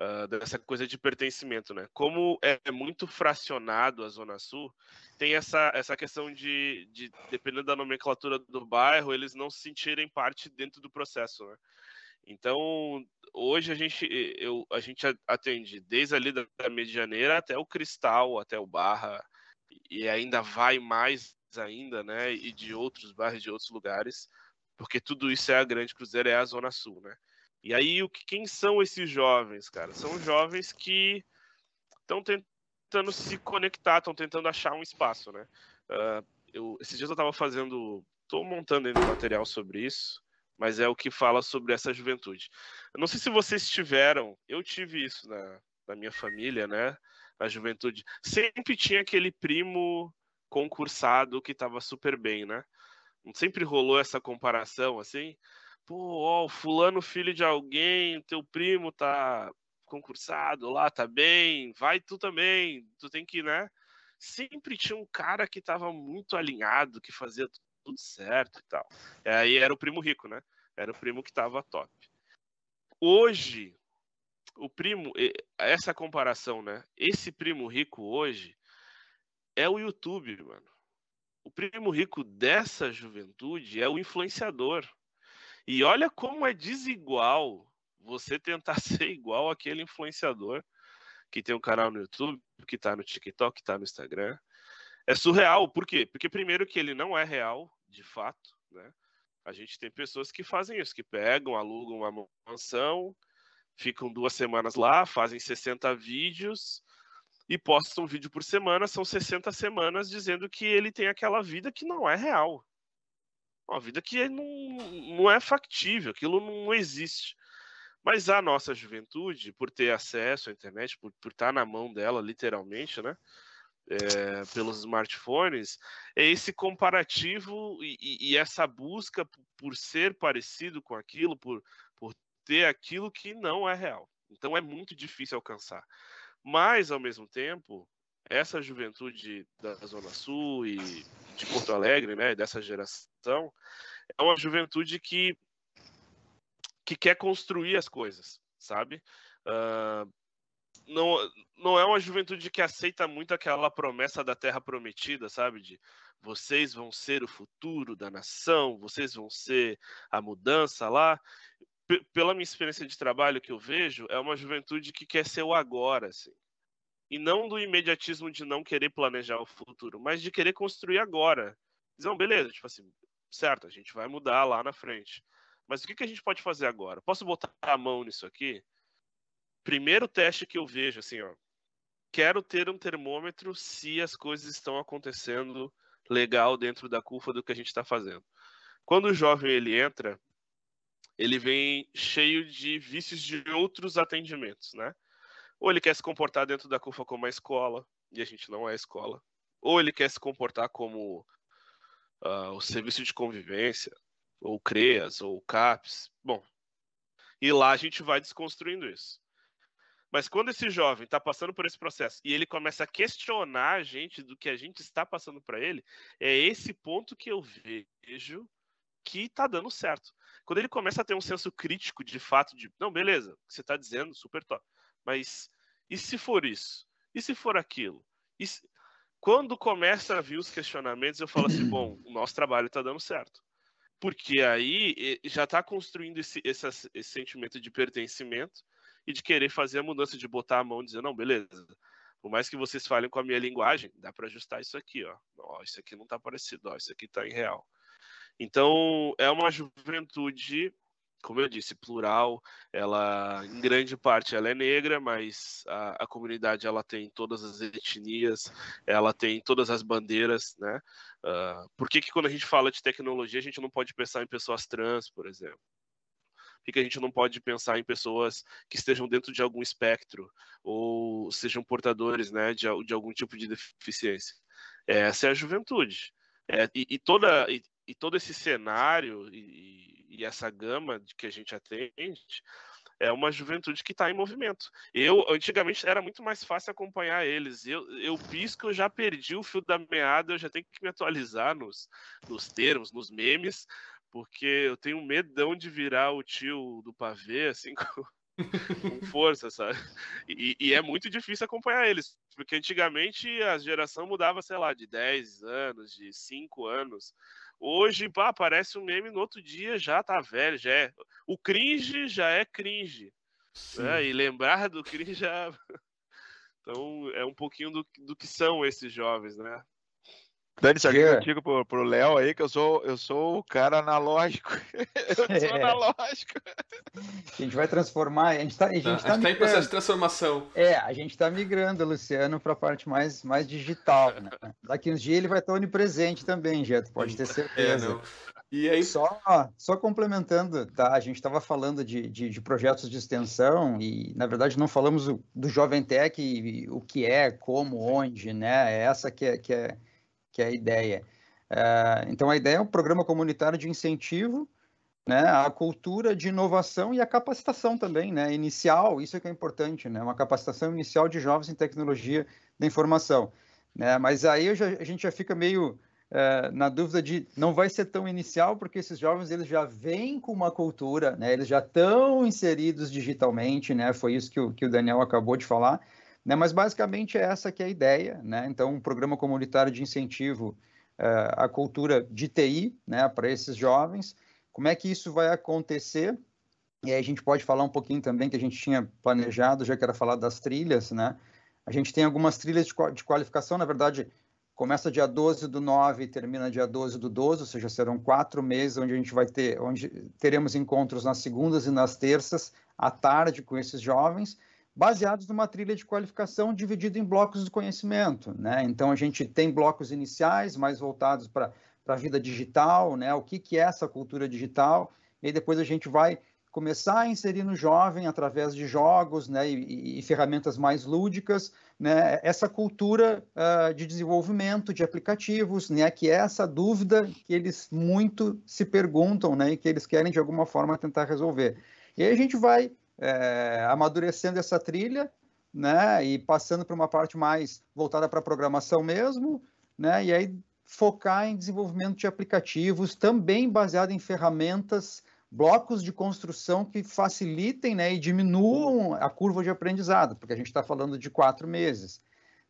uh, dessa coisa de pertencimento, né? Como é muito fracionado a Zona Sul, tem essa, essa questão de, de, dependendo da nomenclatura do bairro, eles não se sentirem parte dentro do processo, né? Então, hoje a gente, eu, a gente atende desde ali da, Medianeira até o Cristal, até o Barra, e ainda vai mais ainda, né? E de outros bairros, de outros lugares, porque tudo isso é a Grande Cruzeiro, é a Zona Sul, né? E aí, o que, quem são esses jovens, cara? São jovens que estão tentando se conectar, estão tentando achar um espaço, né? Uh, eu, esses dias eu estava fazendo, estou montando ainda material sobre isso, mas é o que fala sobre essa juventude. Eu não sei se vocês tiveram, eu tive isso na, na minha família, né? Na juventude. Sempre tinha aquele primo concursado que estava super bem, né? Sempre rolou essa comparação assim. Pô, ó, fulano filho de alguém, teu primo tá concursado lá, tá bem, vai tu também, tu tem que, né? Sempre tinha um cara que tava muito alinhado, que fazia tudo certo e tal. Aí era o primo rico, né? Era o primo que tava top. Hoje, o primo, essa comparação, né? Esse primo rico hoje, é o YouTube, mano. O primo rico dessa juventude é o influenciador. E olha como é desigual você tentar ser igual aquele influenciador que tem um canal no YouTube, que tá no TikTok, que tá no Instagram. É surreal, por quê? Porque primeiro que ele não é real, de fato, né? A gente tem pessoas que fazem isso, que pegam, alugam uma mansão, ficam duas semanas lá, fazem 60 vídeos, e posta um vídeo por semana, são 60 semanas dizendo que ele tem aquela vida que não é real. Uma vida que não, não é factível, aquilo não existe. Mas a nossa juventude, por ter acesso à internet, por, por estar na mão dela, literalmente, né? É, pelos smartphones, é esse comparativo e, e, essa busca por ser parecido com aquilo, por, por ter aquilo que não é real. Então é muito difícil alcançar. Mas, ao mesmo tempo, essa juventude da Zona Sul e de Porto Alegre, né, dessa geração, é uma juventude que, que quer construir as coisas, sabe? Uh, não, não é uma juventude que aceita muito aquela promessa da terra prometida, sabe? De vocês vão ser o futuro da nação, vocês vão ser a mudança lá pela minha experiência de trabalho que eu vejo, é uma juventude que quer ser o agora, assim. E não do imediatismo de não querer planejar o futuro, mas de querer construir agora. Dizer, não, beleza, tipo assim, certo, a gente vai mudar lá na frente. Mas o que, que a gente pode fazer agora? Posso botar a mão nisso aqui? Primeiro teste que eu vejo, assim, ó. Quero ter um termômetro se as coisas estão acontecendo legal dentro da curva do que a gente está fazendo. Quando o jovem ele entra, ele vem cheio de vícios de outros atendimentos, né? Ou ele quer se comportar dentro da CUFA como uma escola, e a gente não é a escola. Ou ele quer se comportar como uh, o serviço de convivência, ou CREAS, ou CAPS. Bom, e lá a gente vai desconstruindo isso. Mas quando esse jovem está passando por esse processo e ele começa a questionar a gente do que a gente está passando para ele, é esse ponto que eu vejo que está dando certo. Quando ele começa a ter um senso crítico de fato de, não, beleza, o que você está dizendo, super top, mas e se for isso? E se for aquilo? Se... Quando começa a vir os questionamentos, eu falo assim, bom, o nosso trabalho está dando certo. Porque aí já está construindo esse, esse, esse sentimento de pertencimento, e de querer fazer a mudança, de botar a mão e dizer, não, beleza, por mais que vocês falem com a minha linguagem, dá para ajustar isso aqui, ó. ó. Isso aqui não está parecido, ó, isso aqui está irreal. Então, é uma juventude, como eu disse, plural. Ela, em grande parte, ela é negra, mas a, a comunidade ela tem todas as etnias, ela tem todas as bandeiras, né? Uh, por que, que quando a gente fala de tecnologia a gente não pode pensar em pessoas trans, por exemplo? Por que a gente não pode pensar em pessoas que estejam dentro de algum espectro ou sejam portadores né, de, de algum tipo de deficiência? Essa é a juventude. É, e, e, toda, e, todo esse cenário e, e essa gama de que a gente atende é uma juventude que está em movimento. Eu, antigamente, era muito mais fácil acompanhar eles. Eu, eu pisco, eu já perdi o fio da meada, eu já tenho que me atualizar nos, nos termos, nos memes, porque eu tenho medão de virar o tio do pavê, assim, com, com força, sabe? E, e, é muito difícil acompanhar eles, porque antigamente a geração mudava, sei lá, de 10 anos, de 5 anos. Hoje, pá, aparece um meme no outro dia, já tá velho, já é. O cringe já é cringe. Né? E lembrar do cringe já. Então, é um pouquinho do, do que são esses jovens, né? Dani, se alguém yeah. digo pro, pro Léo aí que eu sou, eu sou o cara analógico. eu sou é. analógico. A gente vai transformar, a gente está a gente tá, tá em processo de transformação. É, a gente está migrando, Luciano, para a parte mais, mais digital. Né? Daqui uns dias ele vai estar onipresente também, Jeto, pode ter é, certeza. É, não. E aí... Só, só complementando, tá? A gente estava falando de, de, de, projetos de extensão e, na verdade, não falamos do, do Jovem Tech, e, o que é, como, onde, né? É essa que é, que é que é a ideia. Uh, então, a ideia é um programa comunitário de incentivo né, à cultura de inovação e à capacitação também, né, inicial, isso é que é importante, né, uma capacitação inicial de jovens em tecnologia da informação. Né, mas aí já, a gente já fica meio uh, na dúvida de não vai ser tão inicial, porque esses jovens eles já vêm com uma cultura, né, eles já estão inseridos digitalmente, né, foi isso que o, que o Daniel acabou de falar, né? Mas basicamente é essa que é a ideia. Né? Então, um programa comunitário de incentivo uh, à cultura de TI né, para esses jovens. Como é que isso vai acontecer? E aí a gente pode falar um pouquinho também que a gente tinha planejado, já que era falar das trilhas, né? A gente tem algumas trilhas de, qualificação, na verdade, começa dia 12 do 9 e termina dia 12 do 12, ou seja, serão quatro meses onde a gente vai ter, onde teremos encontros nas segundas e nas terças, à tarde, com esses jovens, baseados numa trilha de qualificação dividida em blocos de conhecimento. Né? Então, a gente tem blocos iniciais mais voltados para a vida digital, né? o que, que é essa cultura digital, e depois a gente vai começar a inserir no jovem, através de jogos né, e, e ferramentas mais lúdicas, né, essa cultura uh, de desenvolvimento de aplicativos, né, que é essa dúvida que eles muito se perguntam né, e que eles querem, de alguma forma, tentar resolver. E aí a gente vai é, amadurecendo essa trilha, né, e passando para uma parte mais voltada para a programação mesmo, né, e aí focar em desenvolvimento de aplicativos, também baseado em ferramentas, blocos de construção que facilitem né, e diminuam a curva de aprendizado, porque a gente está falando de quatro meses.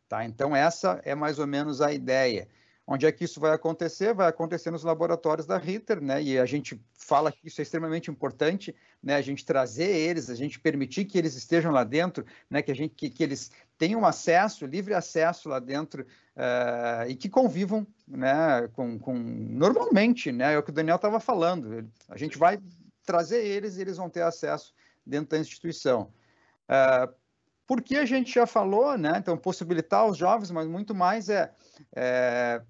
Tá? Então, essa é mais ou menos a ideia. Onde é que isso vai acontecer? Vai acontecer nos laboratórios da Ritter, né? E a gente fala que isso é extremamente importante, né? A gente trazer eles, a gente permitir que eles estejam lá dentro, né? Que a gente, que, que eles tenham acesso, livre acesso lá dentro uh, e que convivam, né? Com, com normalmente, né? É o que o Daniel estava falando. A gente vai trazer eles e eles vão ter acesso dentro da instituição. Uh, porque a gente já falou, né? Então, possibilitar os jovens, mas muito mais é, é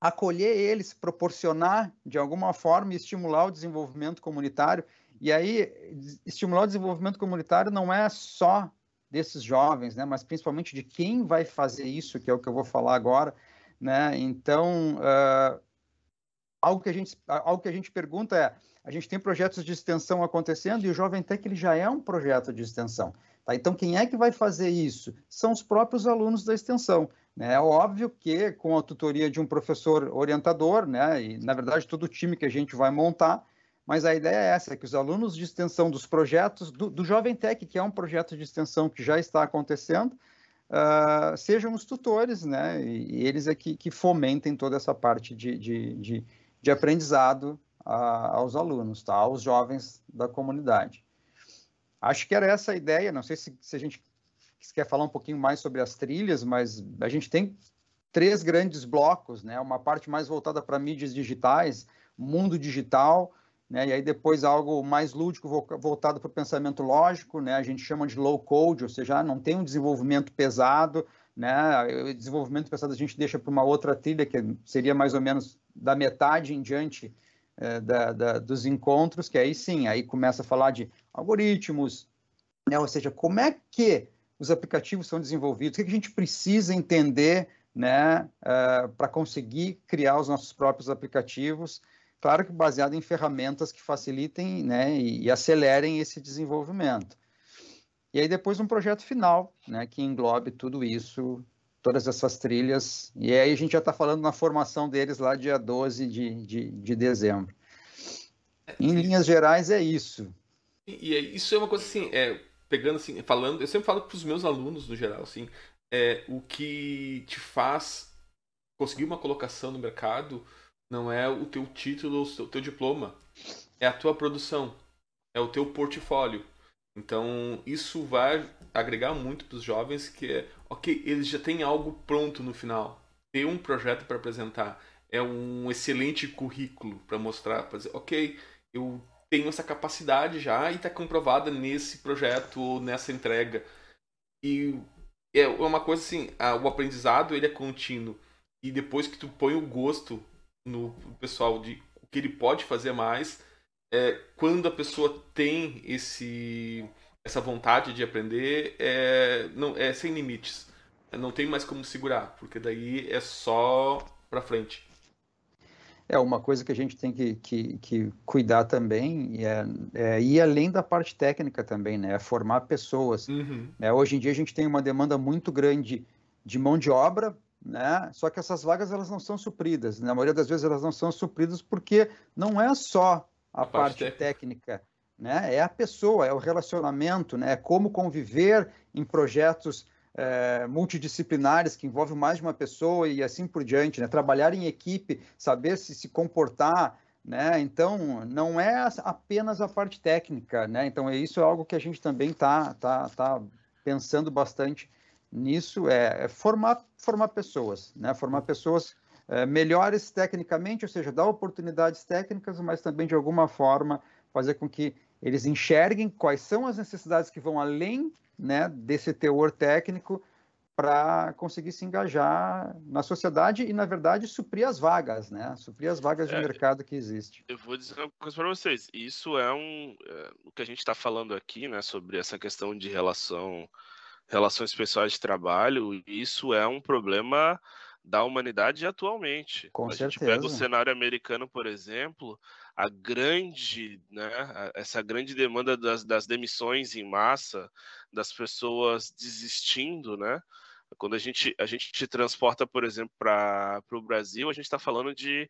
acolher eles, proporcionar de alguma forma e estimular o desenvolvimento comunitário. E aí, estimular o desenvolvimento comunitário não é só desses jovens, né? Mas principalmente de quem vai fazer isso, que é o que eu vou falar agora, né? Então, uh, algo que a gente, algo que a gente pergunta é, a gente tem projetos de extensão acontecendo e o Jovem Tech ele já é um projeto de extensão. Tá? Então, quem é que vai fazer isso? São os próprios alunos da extensão. Né? É óbvio que com a tutoria de um professor orientador, né? e na verdade todo o time que a gente vai montar, mas a ideia é essa, que os alunos de extensão dos projetos, do, do Jovem Tech, que é um projeto de extensão que já está acontecendo, uh, sejam os tutores, né? E, e eles é que, que, fomentem toda essa parte de, de, de, de aprendizado a, aos alunos, tá? aos jovens da comunidade. Acho que era essa a ideia, não sei se, se a gente quer falar um pouquinho mais sobre as trilhas, mas a gente tem três grandes blocos, né? Uma parte mais voltada para mídias digitais, mundo digital, né? E aí depois algo mais lúdico voltado para o pensamento lógico, né? A gente chama de low code, ou seja, não tem um desenvolvimento pesado, né? O desenvolvimento pesado a gente deixa para uma outra trilha que seria mais ou menos da metade em diante é, da, da, dos encontros, que aí sim, aí começa a falar de algoritmos, né? Ou seja, como é que os aplicativos são desenvolvidos, o que a gente precisa entender, né? Uh, para conseguir criar os nossos próprios aplicativos claro que baseado em ferramentas que facilitem né, e, e, acelerem esse desenvolvimento. E aí depois um projeto final, né, que englobe tudo isso, todas essas trilhas, e aí a gente já está falando na formação deles lá dia 12 de, de, de dezembro. Em linhas gerais é isso. E, e isso é uma coisa assim, é, pegando assim, falando, eu sempre falo para os meus alunos no geral, assim, é, o que te faz conseguir uma colocação no mercado não é o teu título ou o teu diploma, é a tua produção, é o teu portfólio. Então, isso vai agregar muito para os jovens que é, ok, eles já têm algo pronto no final. Ter um projeto para apresentar é um excelente currículo para mostrar, para dizer, ok, eu tenho essa capacidade já e está comprovada nesse projeto nessa entrega. E é uma coisa assim, o aprendizado ele é contínuo. E depois que tu põe o gosto no pessoal de o que ele pode fazer mais. É, quando a pessoa tem esse essa vontade de aprender, é, não é sem limites. Não tem mais como segurar, porque daí é só para frente. É uma coisa que a gente tem que, que, que cuidar também é, é, ir além da parte técnica também, né? É formar pessoas. Uhum. É, hoje em dia a gente tem uma demanda muito grande de mão de obra né? Só que essas vagas elas não são supridas. Na maioria das vezes elas não são supridas porque não é só a, a parte, parte técnica, né? É a pessoa, é o relacionamento, né? É como conviver em projetos é, multidisciplinares que envolvem mais de uma pessoa e assim por diante, né? Trabalhar em equipe, saber se se comportar, né? Então não é apenas a parte técnica, né? Então isso é algo que a gente também tá tá, tá pensando bastante nisso é, é formar, formar pessoas, né? formar pessoas é, melhores tecnicamente, ou seja, dar oportunidades técnicas, mas também de alguma forma fazer com que eles enxerguem quais são as necessidades que vão além né, desse teor técnico para conseguir se engajar na sociedade e, na verdade, suprir as vagas, né? Suprir as vagas de é, mercado que existe. Eu vou dizer uma coisa para vocês. Isso é um... É, o que a gente está falando aqui, né? Sobre essa questão de relação relações pessoais de trabalho, isso é um problema da humanidade atualmente. Com a certeza. gente pega o cenário americano, por exemplo, a grande, né, essa grande demanda das, das demissões em massa, das pessoas desistindo, né? Quando a gente, a gente te transporta, por exemplo, para o Brasil, a gente está falando de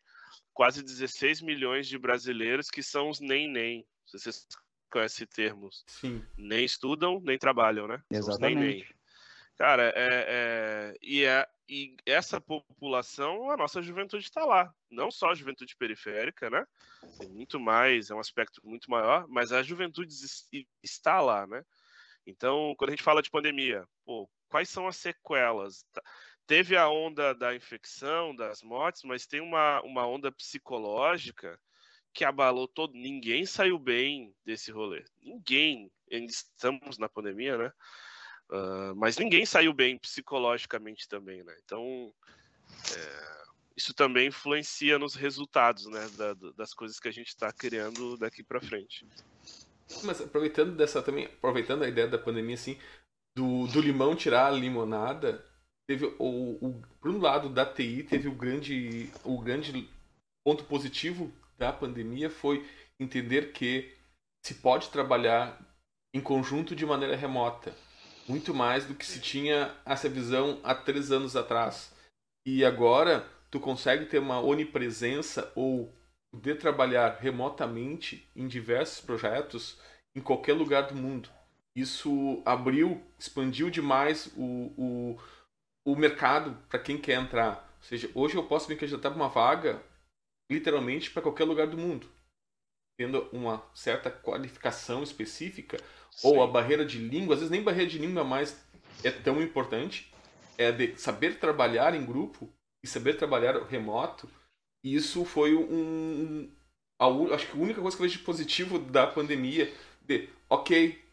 quase 16 milhões de brasileiros que são os nem-nem. Vocês conhece termos. Sim. Nem estudam, nem trabalham, né? Exatamente. Nem, nem. Cara, é, é, e, é, e essa população, a nossa juventude está lá. Não só a juventude periférica, né? Tem muito mais, é um aspecto muito maior, mas a juventude está lá, né? Então, quando a gente fala de pandemia, pô, quais são as sequelas? Tá, teve a onda da infecção, das mortes, mas tem uma, uma onda psicológica que abalou todo. Ninguém saiu bem desse rolê. Ninguém. Estamos na pandemia, né? Uh, mas ninguém saiu bem psicologicamente também, né? Então, é, isso também influencia nos resultados, né? Da, das coisas que a gente está criando daqui para frente. Mas aproveitando dessa também, aproveitando a ideia da pandemia, assim, do, do limão tirar a limonada, teve o, o por um lado da TI teve o grande o grande ponto positivo da pandemia foi entender que se pode trabalhar em conjunto de maneira remota muito mais do que se tinha essa visão há três anos atrás. E agora tu consegue ter uma onipresença ou poder trabalhar remotamente em diversos projetos em qualquer lugar do mundo. Isso abriu expandiu demais o, o o mercado para quem quer entrar. Ou seja, hoje eu posso me candidatar para uma vaga literalmente para qualquer lugar do mundo, tendo uma certa qualificação específica Sim. ou a barreira de língua, às vezes nem barreira de língua mais é tão importante, é de saber trabalhar em grupo e saber trabalhar remoto. E isso foi um, um acho que a única coisa que eu vejo de positivo da pandemia de, ok,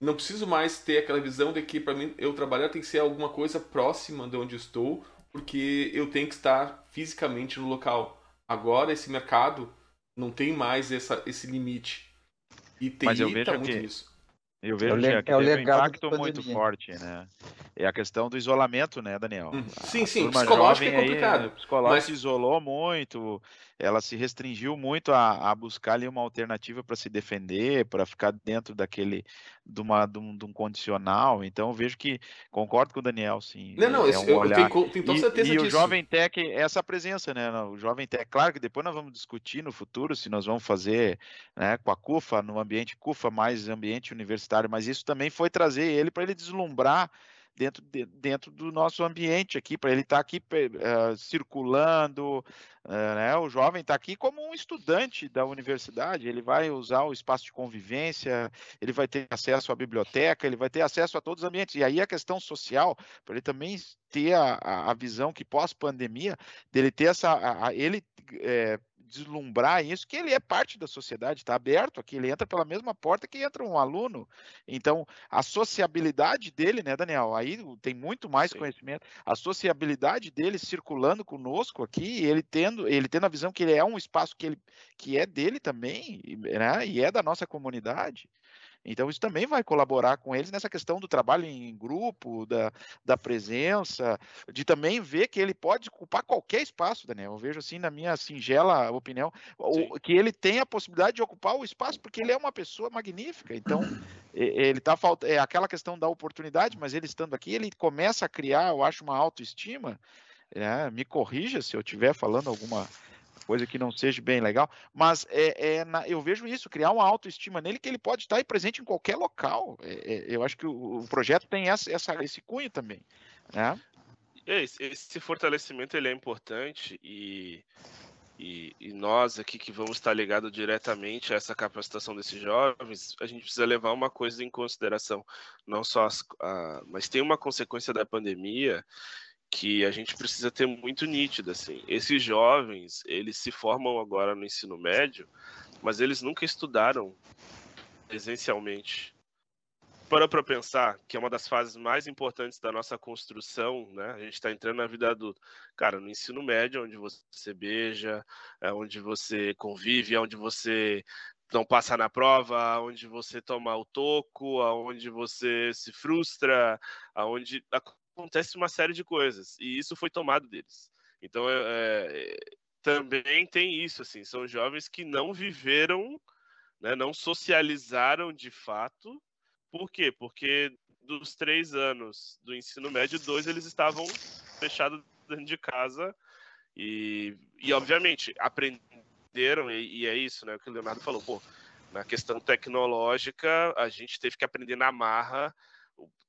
não preciso mais ter aquela visão de que para mim eu trabalhar tem que ser alguma coisa próxima de onde estou, porque eu tenho que estar fisicamente no local. Agora esse mercado não tem mais essa, esse limite. E tem Mas eu vejo tá muito que... nisso. Eu vejo é que é teve um impacto muito forte, né? É a questão do isolamento, né, Daniel? Hum, sim, sim, psicológico é complicado. Aí, psicológico mas... se isolou muito, ela se restringiu muito a, a buscar ali uma alternativa para se defender, para ficar dentro daquele, de, uma, de, um, de um condicional. Então, eu vejo que, concordo com o Daniel, sim. Não, não, é um eu, olhar... eu tenho, tenho certeza e, disso. E o Jovem Tech, essa presença, né? O Jovem Tech, claro que depois nós vamos discutir no futuro se nós vamos fazer né, com a CUFA, no ambiente CUFA mais ambiente universitário, mas isso também foi trazer ele para ele deslumbrar dentro, de, dentro do nosso ambiente aqui, para ele estar tá aqui uh, circulando. Uh, né? O jovem está aqui como um estudante da universidade, ele vai usar o espaço de convivência, ele vai ter acesso à biblioteca, ele vai ter acesso a todos os ambientes. E aí a questão social, para ele também ter a, a, visão que pós-pandemia, dele ter essa. A, a, ele é, deslumbrar isso, que ele é parte da sociedade, está aberto aqui, ele entra pela mesma porta que entra um aluno. Então, a sociabilidade dele, né, Daniel? Aí tem muito mais Sim. conhecimento. A sociabilidade dele circulando conosco aqui, ele tendo, ele tendo a visão que ele é um espaço que, ele, que é dele também, né? E é da nossa comunidade. Então, isso também vai colaborar com eles nessa questão do trabalho em grupo, da, da presença, de também ver que ele pode ocupar qualquer espaço, Daniel. Eu vejo assim, na minha singela opinião, o, que ele tem a possibilidade de ocupar o espaço, porque ele é uma pessoa magnífica. Então, ele está faltando. É aquela questão da oportunidade, mas ele estando aqui, ele começa a criar, eu acho, uma autoestima. É, me corrija se eu estiver falando alguma coisa que não seja bem legal, mas é, é na, eu vejo isso, criar uma autoestima nele que ele pode estar presente em qualquer local. É, é, eu acho que o, o projeto tem essa, essa, esse cunho também. Né? Esse, esse fortalecimento ele é importante e, e, e, nós aqui que vamos estar ligados diretamente a essa capacitação desses jovens, a gente precisa levar uma coisa em consideração, não só as, a, mas tem uma consequência da pandemia que a gente precisa ter muito nítido assim. Esses jovens, eles se formam agora no ensino médio, mas eles nunca estudaram presencialmente. Para para pensar que é uma das fases mais importantes da nossa construção, né? A gente está entrando na vida adulta. Cara, no ensino médio, onde você beija, é onde você convive, é onde você não passa na prova, onde você toma o toco, aonde você se frustra, aonde acontece uma série de coisas e isso foi tomado deles. Então é, também tem isso assim, são jovens que não viveram, né, não socializaram de fato. Por quê? Porque dos três anos do ensino médio, dois eles estavam fechados dentro de casa e, e obviamente aprenderam e, e é isso, né? O que o Leonardo falou, pô, na questão tecnológica a gente teve que aprender na marra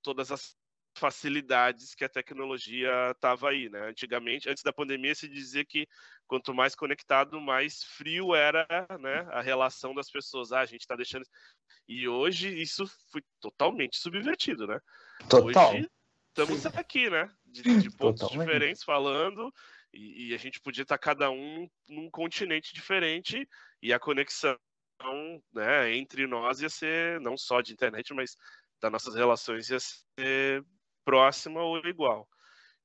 todas as facilidades que a tecnologia estava aí, né? Antigamente, antes da pandemia, se dizia que quanto mais conectado, mais frio era, né, a relação das pessoas. Ah, a gente está deixando e hoje isso foi totalmente subvertido, né? Total. Hoje estamos aqui, né? De, de pontos Totalmente. diferentes falando e, e, a gente podia estar tá cada um num continente diferente e a conexão, né, entre nós ia ser não só de internet, mas das nossas relações ia ser próxima ou igual.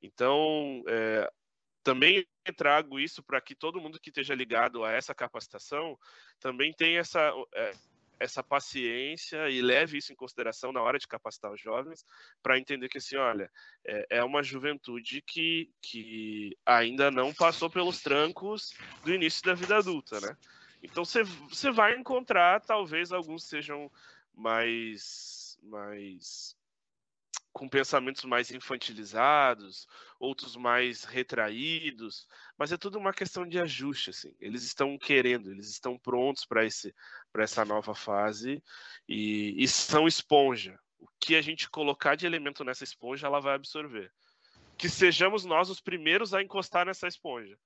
Então, é, também trago isso para que todo mundo que esteja ligado a essa capacitação também tenha essa, é, essa paciência e leve isso em consideração na hora de capacitar os jovens para entender que assim, olha, é, é, uma juventude que, que ainda não passou pelos trancos do início da vida adulta, né? Então você vai encontrar, talvez alguns sejam mais mais com pensamentos mais infantilizados, outros mais retraídos, mas é tudo uma questão de ajuste, assim. Eles estão querendo, eles estão prontos para esse para essa nova fase e, e são esponja. O que a gente colocar de elemento nessa esponja, ela vai absorver. Que sejamos nós os primeiros a encostar nessa esponja.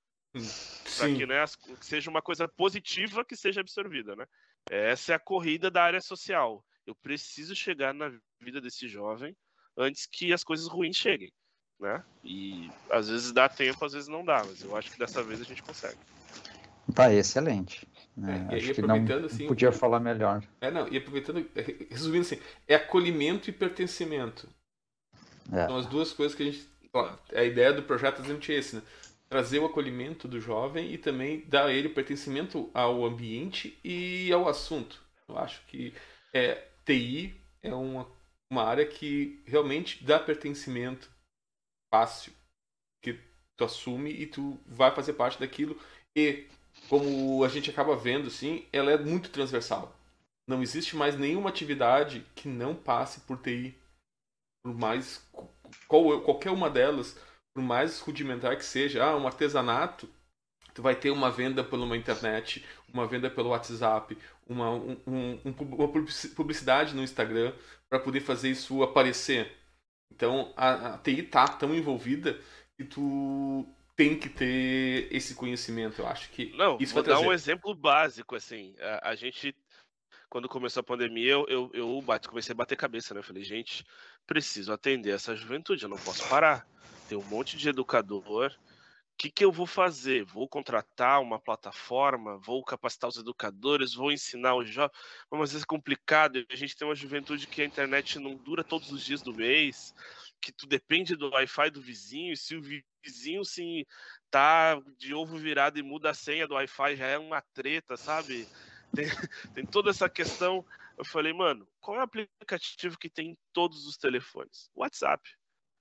Para que, né, que seja uma coisa positiva que seja absorvida, né? Essa é a corrida da área social. Eu preciso chegar na vida desse jovem antes que as coisas ruins cheguem, né? E às vezes dá tempo, às vezes não dá, mas eu acho que dessa vez a gente consegue. Tá excelente. Né? É, acho que não assim, podia falar melhor. É, não, e aproveitando, resumindo assim, é acolhimento e pertencimento. É. São as duas coisas que a gente. A ideia do projeto é exatamente esse, né? Trazer o acolhimento do jovem e também dar a ele pertencimento ao ambiente e ao assunto. Eu acho que é, TI é uma uma área que realmente dá pertencimento fácil, que tu assume e tu vai fazer parte daquilo e como a gente acaba vendo assim, ela é muito transversal. Não existe mais nenhuma atividade que não passe por TI. Por mais qual, qualquer uma delas, por mais rudimentar que seja, ah, um artesanato, tu vai ter uma venda por uma internet, uma venda pelo WhatsApp, uma, um, um, uma publicidade no Instagram, para poder fazer isso aparecer. Então a, a TI tá tão envolvida que tu tem que ter esse conhecimento. Eu acho que não. Isso vou dar um exemplo básico assim. A, a, gente quando começou a pandemia eu, eu, eu bate, comecei a bater cabeça, né? Eu falei gente preciso atender essa juventude, eu não posso parar. Tem um monte de educador que, que eu vou fazer? Vou contratar uma plataforma? Vou capacitar os educadores? Vou ensinar os jovens? Mas é complicado. A gente tem uma juventude que a internet não dura todos os dias do mês, que tu depende do Wi-Fi do vizinho. Se o vizinho sim tá de ovo virado e muda a senha do Wi-Fi, já é uma treta, sabe? Tem, tem toda essa questão. Eu falei, mano, qual é o aplicativo que tem em todos os telefones? WhatsApp.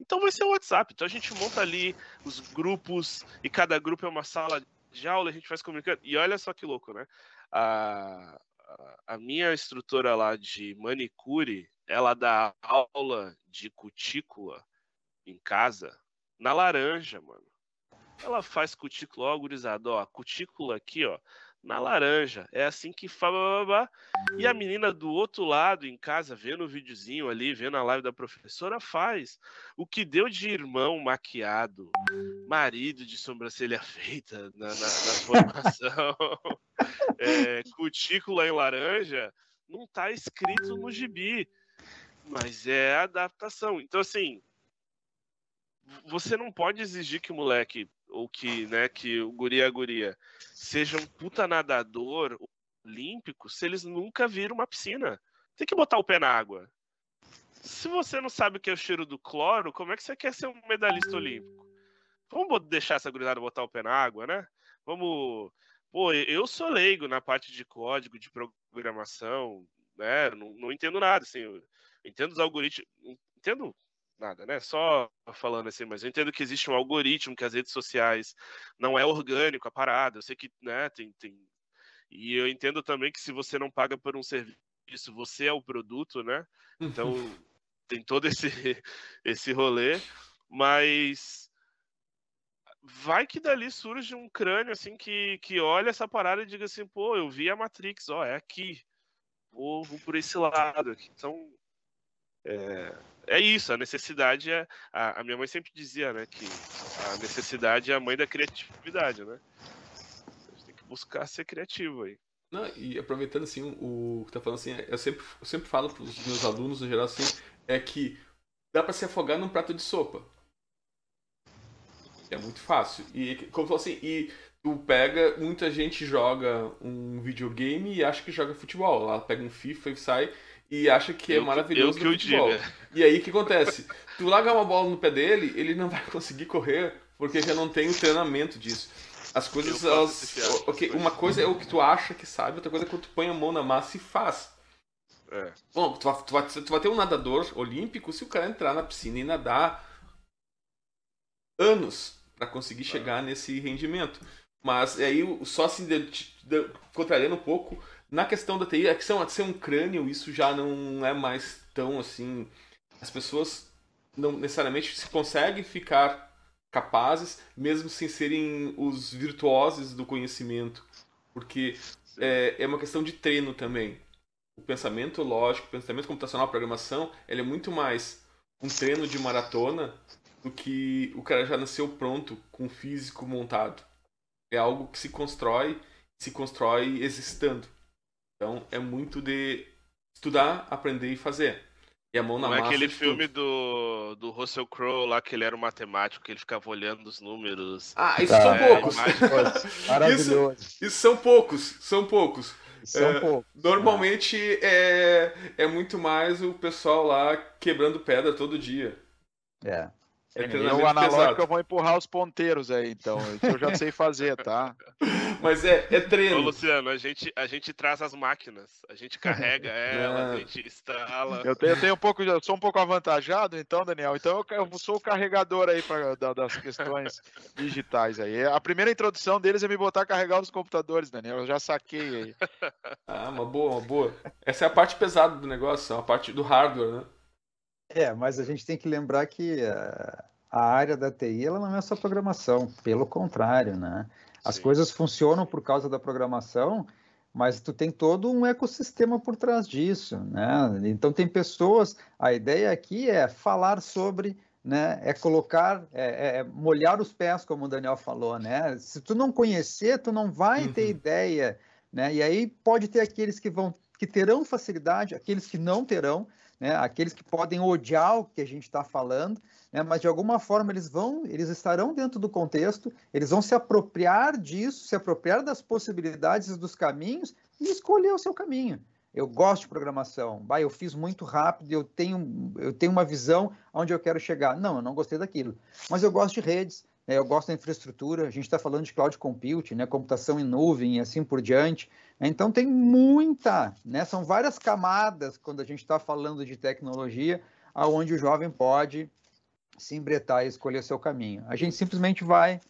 Então vai ser o WhatsApp. Então a gente monta ali os grupos e cada grupo é uma sala de aula, a gente faz comunicando. E olha só que louco, né? A, a minha instrutora lá de manicure, ela dá aula de cutícula em casa na laranja, mano. Ela faz cutícula, ó, gurizada, ó, a cutícula aqui, ó, na laranja. É assim que fala. E a menina do outro lado, em casa, vendo o videozinho ali, vendo a live da professora, faz. O que deu de irmão maquiado, marido de sobrancelha feita na, na, na formação, é, cutícula em laranja, não tá escrito no gibi. Mas é adaptação. Então, assim, você não pode exigir que o moleque ou que, né, que o guri e a guria seja um puta nadador olímpico se eles nunca viram uma piscina. Tem que botar o pé na água. Se você não sabe o que é o cheiro do cloro, como é que você quer ser um medalhista olímpico? Vamos deixar essa gurizada botar o pé na água, né? Vamos. Pô, eu sou leigo na parte de código, de programação, né? Não, não entendo nada, assim. Entendo os algoritmos. Entendo nada, né? Só falando assim, mas eu entendo que existe um algoritmo que as redes sociais não é orgânico a parada. Eu sei que, né, tem, tem... E eu entendo também que se você não paga por um serviço, você é o produto, né? Então tem todo esse esse rolê, mas vai que dali surge um crânio assim que, que olha essa parada e diga assim, pô, eu vi a Matrix, ó, é aqui. Vou, vou por esse lado aqui. Então, é, é isso, a necessidade é. A, a, minha mãe sempre dizia, né, que a necessidade é a mãe da criatividade, né? A gente tem que buscar ser criativo aí. Não, e aproveitando assim o, que tá falando assim, eu sempre, eu sempre falo para os meus alunos no geral assim, é que dá para se afogar num prato de sopa. É muito fácil. E como assim, e tu pega, muita gente joga um videogame e acha que joga futebol. Ela pega um FIFA e sai e acha que é eu, maravilhoso eu, eu futebol. Diga. E aí o que acontece? Tu larga uma bola no pé dele, ele não vai conseguir correr porque já não tem o treinamento disso. As coisas, elas, okay, uma coisa é o que tu acha que sabe, outra coisa é quando tu põe a mão na massa e faz. É. Bom, tu vai, tu, vai, tu vai ter um nadador olímpico se o cara entrar na piscina e nadar anos para conseguir chegar nesse rendimento. Mas aí só se contrariando um pouco na questão da TI, a questão de ser um crânio, isso já não é mais tão assim. As pessoas não necessariamente se conseguem ficar capazes, mesmo sem serem os virtuosos do conhecimento, porque é, é, uma questão de treino também. O pensamento lógico, o pensamento computacional, a programação, ele é muito mais um treino de maratona do que o cara já nasceu pronto, com o físico montado. É algo que se constrói, se constrói existando. Então é muito de estudar, aprender e fazer. E a mão na Não massa. É aquele filme do, do Russell Crowe lá que ele era um matemático, que ele ficava olhando os números. Ah, isso tá. são é, poucos. Maravilhoso. Isso, isso, são poucos, são poucos. São é, poucos. Normalmente é, é muito mais o pessoal lá quebrando pedra todo dia. É. É o analógico pesado. eu vou empurrar os ponteiros aí, então. Isso eu já sei fazer, tá? Mas é, é treino. Ô, Luciano, a gente, a gente traz as máquinas, a gente carrega elas, é. a gente instala. Eu tenho, eu tenho um pouco, eu sou um pouco avantajado, então, Daniel. Então eu, eu sou o carregador aí pra, da, das questões digitais aí. A primeira introdução deles é me botar a carregar os computadores, Daniel. Eu já saquei aí. Ah, uma boa, uma boa. Essa é a parte pesada do negócio, a parte do hardware, né? É, mas a gente tem que lembrar que a, a área da TI ela não é só programação, pelo contrário, né? As Sim. coisas funcionam por causa da programação, mas tu tem todo um ecossistema por trás disso, né? Então tem pessoas, a ideia aqui é falar sobre, né? É colocar, é, é, é molhar os pés, como o Daniel falou, né? Se tu não conhecer, tu não vai uhum. ter ideia, né? E aí pode ter aqueles que vão, que terão facilidade, aqueles que não terão, né? aqueles que podem odiar o que a gente está falando, né? mas de alguma forma eles vão, eles estarão dentro do contexto, eles vão se apropriar disso, se apropriar das possibilidades dos caminhos e escolher o seu caminho. Eu gosto de programação, bah, eu fiz muito rápido, eu tenho, eu tenho uma visão onde eu quero chegar. Não, eu não gostei daquilo, mas eu gosto de redes? Eu gosto da infraestrutura, a gente está falando de cloud computing, né? computação em nuvem e assim por diante. Então tem muita, né? São várias camadas quando a gente está falando de tecnologia, aonde o jovem pode se embretar e escolher seu caminho. A gente simplesmente vai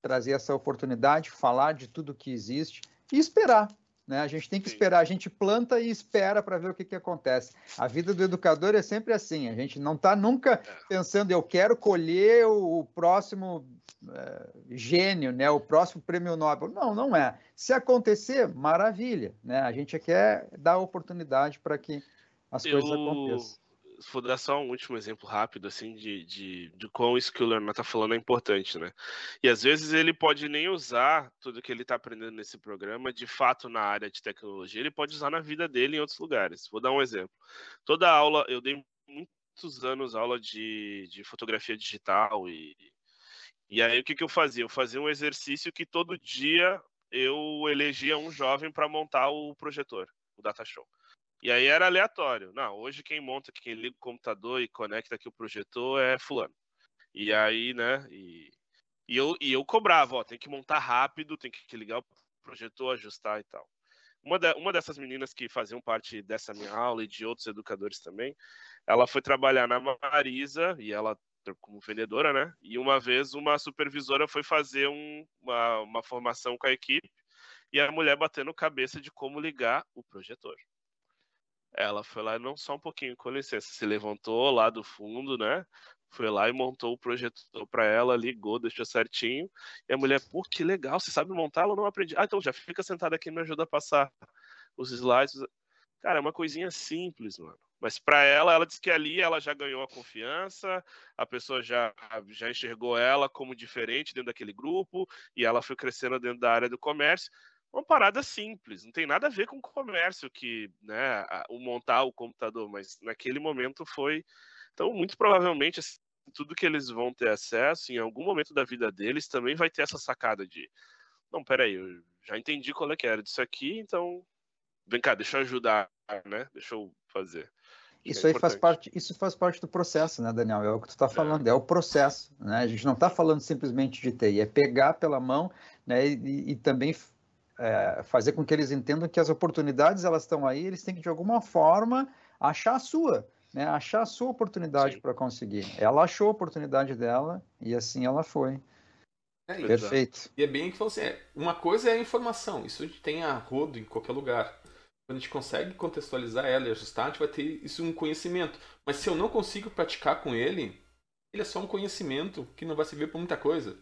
trazer essa oportunidade, falar de tudo que existe e esperar. Né? A gente tem que esperar, a gente planta e espera para ver o que, que acontece. A vida do educador é sempre assim, a gente não está nunca é. pensando, eu quero colher o próximo é, gênio, né? o próximo prêmio Nobel. Não, não é. Se acontecer, maravilha. Né? A gente quer dar oportunidade para que as eu... coisas aconteçam vou dar só um último exemplo rápido, assim, de, de, de como isso que o Leonardo está falando é importante, né? E às vezes ele pode nem usar tudo que ele está aprendendo nesse programa, de fato, na área de tecnologia, ele pode usar na vida dele em outros lugares. Vou dar um exemplo. Toda aula, eu dei muitos anos aula de, de fotografia digital e, e aí o que, que eu fazia? Eu fazia um exercício que todo dia eu elegia um jovem para montar o projetor, o data show. E aí era aleatório. Não, hoje quem monta, quem liga o computador e conecta aqui o projetor é fulano. E aí, né? E, e, eu, e eu cobrava, ó, tem que montar rápido, tem que ligar o projetor, ajustar e tal. Uma, de, uma dessas meninas que faziam parte dessa minha aula e de outros educadores também, ela foi trabalhar na Marisa e ela como vendedora, né? E uma vez uma supervisora foi fazer um, uma, uma formação com a equipe e a mulher batendo cabeça de como ligar o projetor. Ela foi lá, não só um pouquinho, com licença, se levantou lá do fundo, né? Foi lá e montou o projetor para ela, ligou, deixou certinho. E a mulher, pô, que legal, você sabe montar? Ela não aprendi. Ah, então já fica sentada aqui e me ajuda a passar os slides. Cara, é uma coisinha simples, mano. Mas para ela, ela disse que ali ela já ganhou a confiança, a pessoa já, já enxergou ela como diferente dentro daquele grupo, e ela foi crescendo dentro da área do comércio. Uma parada simples, não tem nada a ver com comércio, que, né, o montar o computador, mas naquele momento foi. Então, muito provavelmente, assim, tudo que eles vão ter acesso, em algum momento da vida deles, também vai ter essa sacada de: não, peraí, eu já entendi qual é que era disso aqui, então vem cá, deixa eu ajudar, né? Deixa eu fazer. Isso é aí faz parte, isso faz parte do processo, né, Daniel? É o que tu está é. falando, é. é. o processo, né? A gente não está falando simplesmente de TI, é pegar pela mão, né, e, e também é, fazer com que eles entendam que as oportunidades elas estão aí, eles têm que de alguma forma achar a sua, né? Achar a sua oportunidade para conseguir. Ela achou a oportunidade dela e assim ela foi. É, Perfeito. E é bem que você assim, é, uma coisa é a informação, isso a gente tem a rodo em qualquer lugar. Quando a gente consegue contextualizar ela e ajustar, a gente vai ter isso um conhecimento. Mas se eu não consigo praticar com ele, ele é só um conhecimento que não vai servir para muita coisa.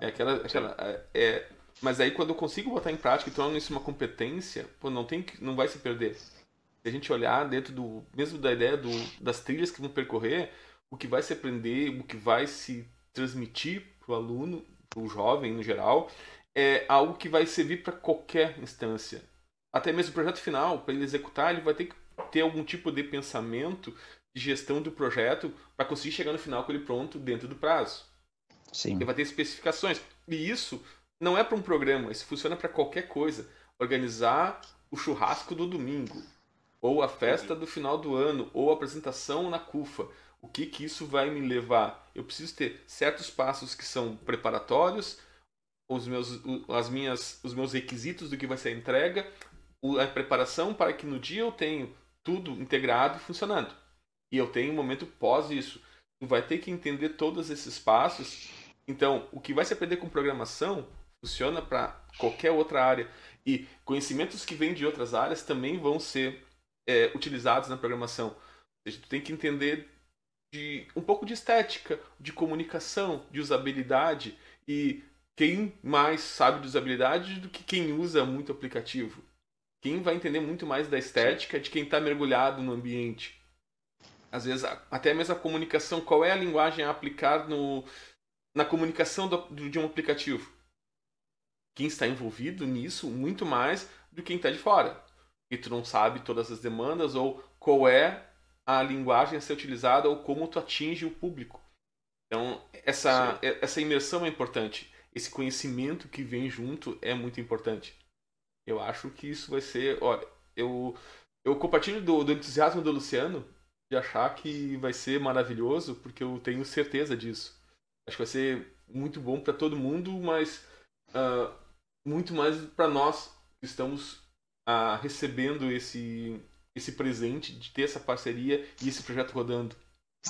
É, é aquela, aquela é, é, mas aí quando eu consigo botar em prática e tornar isso uma competência, pô, não tem não vai se perder. Se a gente olhar dentro do mesmo da ideia do, das trilhas que vão percorrer, o que vai se aprender, o que vai se transmitir para o aluno, para o jovem no geral, é algo que vai servir para qualquer instância. Até mesmo o projeto final, para ele executar, ele vai ter que ter algum tipo de pensamento de gestão do projeto para conseguir chegar no final com ele pronto dentro do prazo. Sim. Ele vai ter especificações. E isso não é para um programa, isso funciona para qualquer coisa. Organizar o churrasco do domingo, ou a festa do final do ano, ou a apresentação na CUFA. O que, que isso vai me levar? Eu preciso ter certos passos que são preparatórios, os meus, as minhas, os meus requisitos do que vai ser a entrega, a preparação para que no dia eu tenha tudo integrado e funcionando. E eu tenho um momento pós isso. Tu vai ter que entender todos esses passos. Então, o que vai se aprender com programação funciona para qualquer outra área. E conhecimentos que vêm de outras áreas também vão ser é, utilizados na programação. Ou seja, tu tem que entender de um pouco de estética, de comunicação, de usabilidade. E quem mais sabe de usabilidade do que quem usa muito aplicativo? Quem vai entender muito mais da estética de quem está mergulhado no ambiente. Às vezes, até mesmo a comunicação, qual é a linguagem a aplicar no, na comunicação do, de um aplicativo? Quem está envolvido nisso muito mais do que quem está de fora. E tu não sabe todas as demandas ou qual é a linguagem a ser utilizada ou como tu atinge o público. Então, essa, essa imersão é importante. Esse conhecimento que vem junto é muito importante. Eu acho que isso vai ser. Olha, eu, eu compartilho do, do entusiasmo do Luciano de achar que vai ser maravilhoso, porque eu tenho certeza disso. Acho que vai ser muito bom para todo mundo, mas uh, muito mais para nós que estamos uh, recebendo esse, esse presente de ter essa parceria e esse projeto rodando.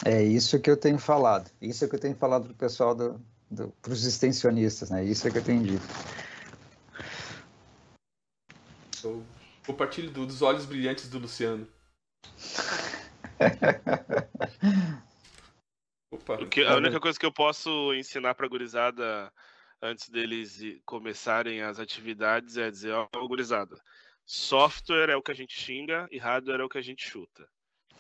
É isso que eu tenho falado. Isso é que eu tenho falado para o pessoal, do, do, para os extensionistas, né? Isso é que eu tenho dito. Eu compartilho do, dos olhos brilhantes do Luciano. Opa, que, a única coisa que eu posso ensinar para a gurizada antes deles começarem as atividades é dizer, ó, oh, gurizada, software é o que a gente xinga e hardware é o que a gente chuta.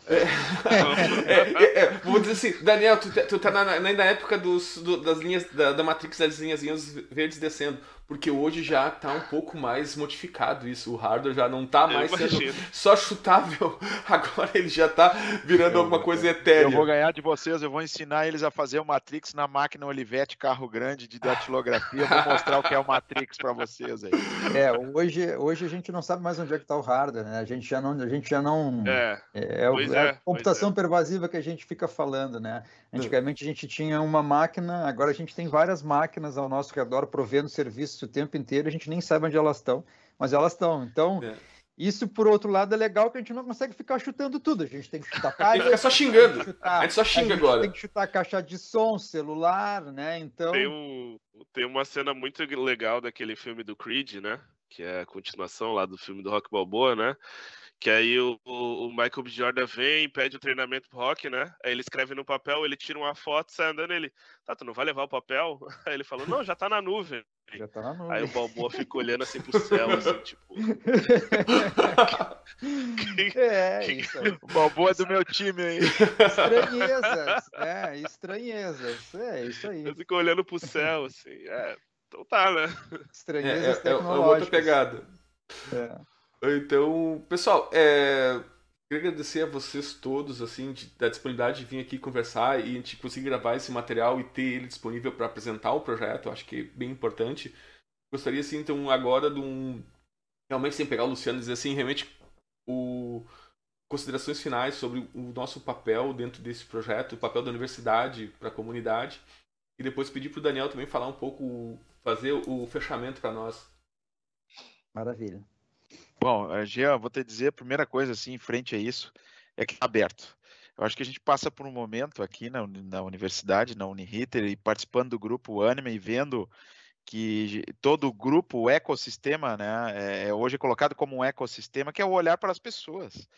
É, é, é, é, vou dizer assim, Daniel, tu, tu tá na, na, na época dos, do, das linhas da, da Matrix das linhas verdes descendo. Porque hoje já está um pouco mais modificado isso. O hardware já não está mais sendo só chutável. Agora ele já está virando eu, alguma coisa etérea. Eu vou ganhar de vocês, eu vou ensinar eles a fazer o Matrix na máquina Olivetti carro grande de datilografia. Vou mostrar o que é o Matrix para vocês aí. É, hoje, hoje a gente não sabe mais onde é que está o hardware, né? A gente já não. A gente já não é, é, é, é a é, computação é. pervasiva que a gente fica falando, né? Antigamente a gente tinha uma máquina, agora a gente tem várias máquinas ao nosso redor provendo serviços o tempo inteiro, a gente nem sabe onde elas estão, mas elas estão. Então, é. isso por outro lado é legal que a gente não consegue ficar chutando tudo, a gente tem que chutar palha, que só xingando. Chutar, a gente só xinga a agora. Tem que chutar caixa de som, celular, né? Então. Tem, um, tem uma cena muito legal daquele filme do Creed, né? Que é a continuação lá do filme do Rock Balboa, né? Que aí o, o, Michael B. Jordan vem, pede o treinamento pro Rock, né? Aí ele escreve no papel, ele tira uma foto, sai andando, ele, tá, tu não vai levar o papel? Aí ele falou, não, já tá na nuvem. Já tá na nuvem. Aí o Balboa fica olhando assim pro céu, assim, tipo. é, isso aí. O Balboa é do meu time aí. Estranhezas, é, estranhezas. É, isso aí. Eu fico olhando pro céu, assim, é. Então tá, né? Estranhezas é, é, é outra pegada. É. Então, pessoal, é... queria agradecer a vocês todos, assim, de, da disponibilidade de vir aqui conversar e a gente conseguir gravar esse material e ter ele disponível para apresentar o projeto. Acho que é bem importante. Gostaria, assim, então, agora de um. Realmente, sem pegar o Luciano, dizer assim, realmente, o considerações finais sobre o nosso papel dentro desse projeto, o papel da universidade para a comunidade, e depois pedir para o Daniel também falar um pouco, fazer o fechamento para nós. Maravilha. Bom, eh, Jean, vou te dizer a primeira coisa, assim, em frente a isso, é que está aberto. Eu acho que a gente passa por um momento aqui na, na universidade, na Uniriter, e participando do grupo Anima e vendo que todo o grupo, o ecossistema, né, é, é hoje colocado como um ecossistema, que é o olhar para as pessoas.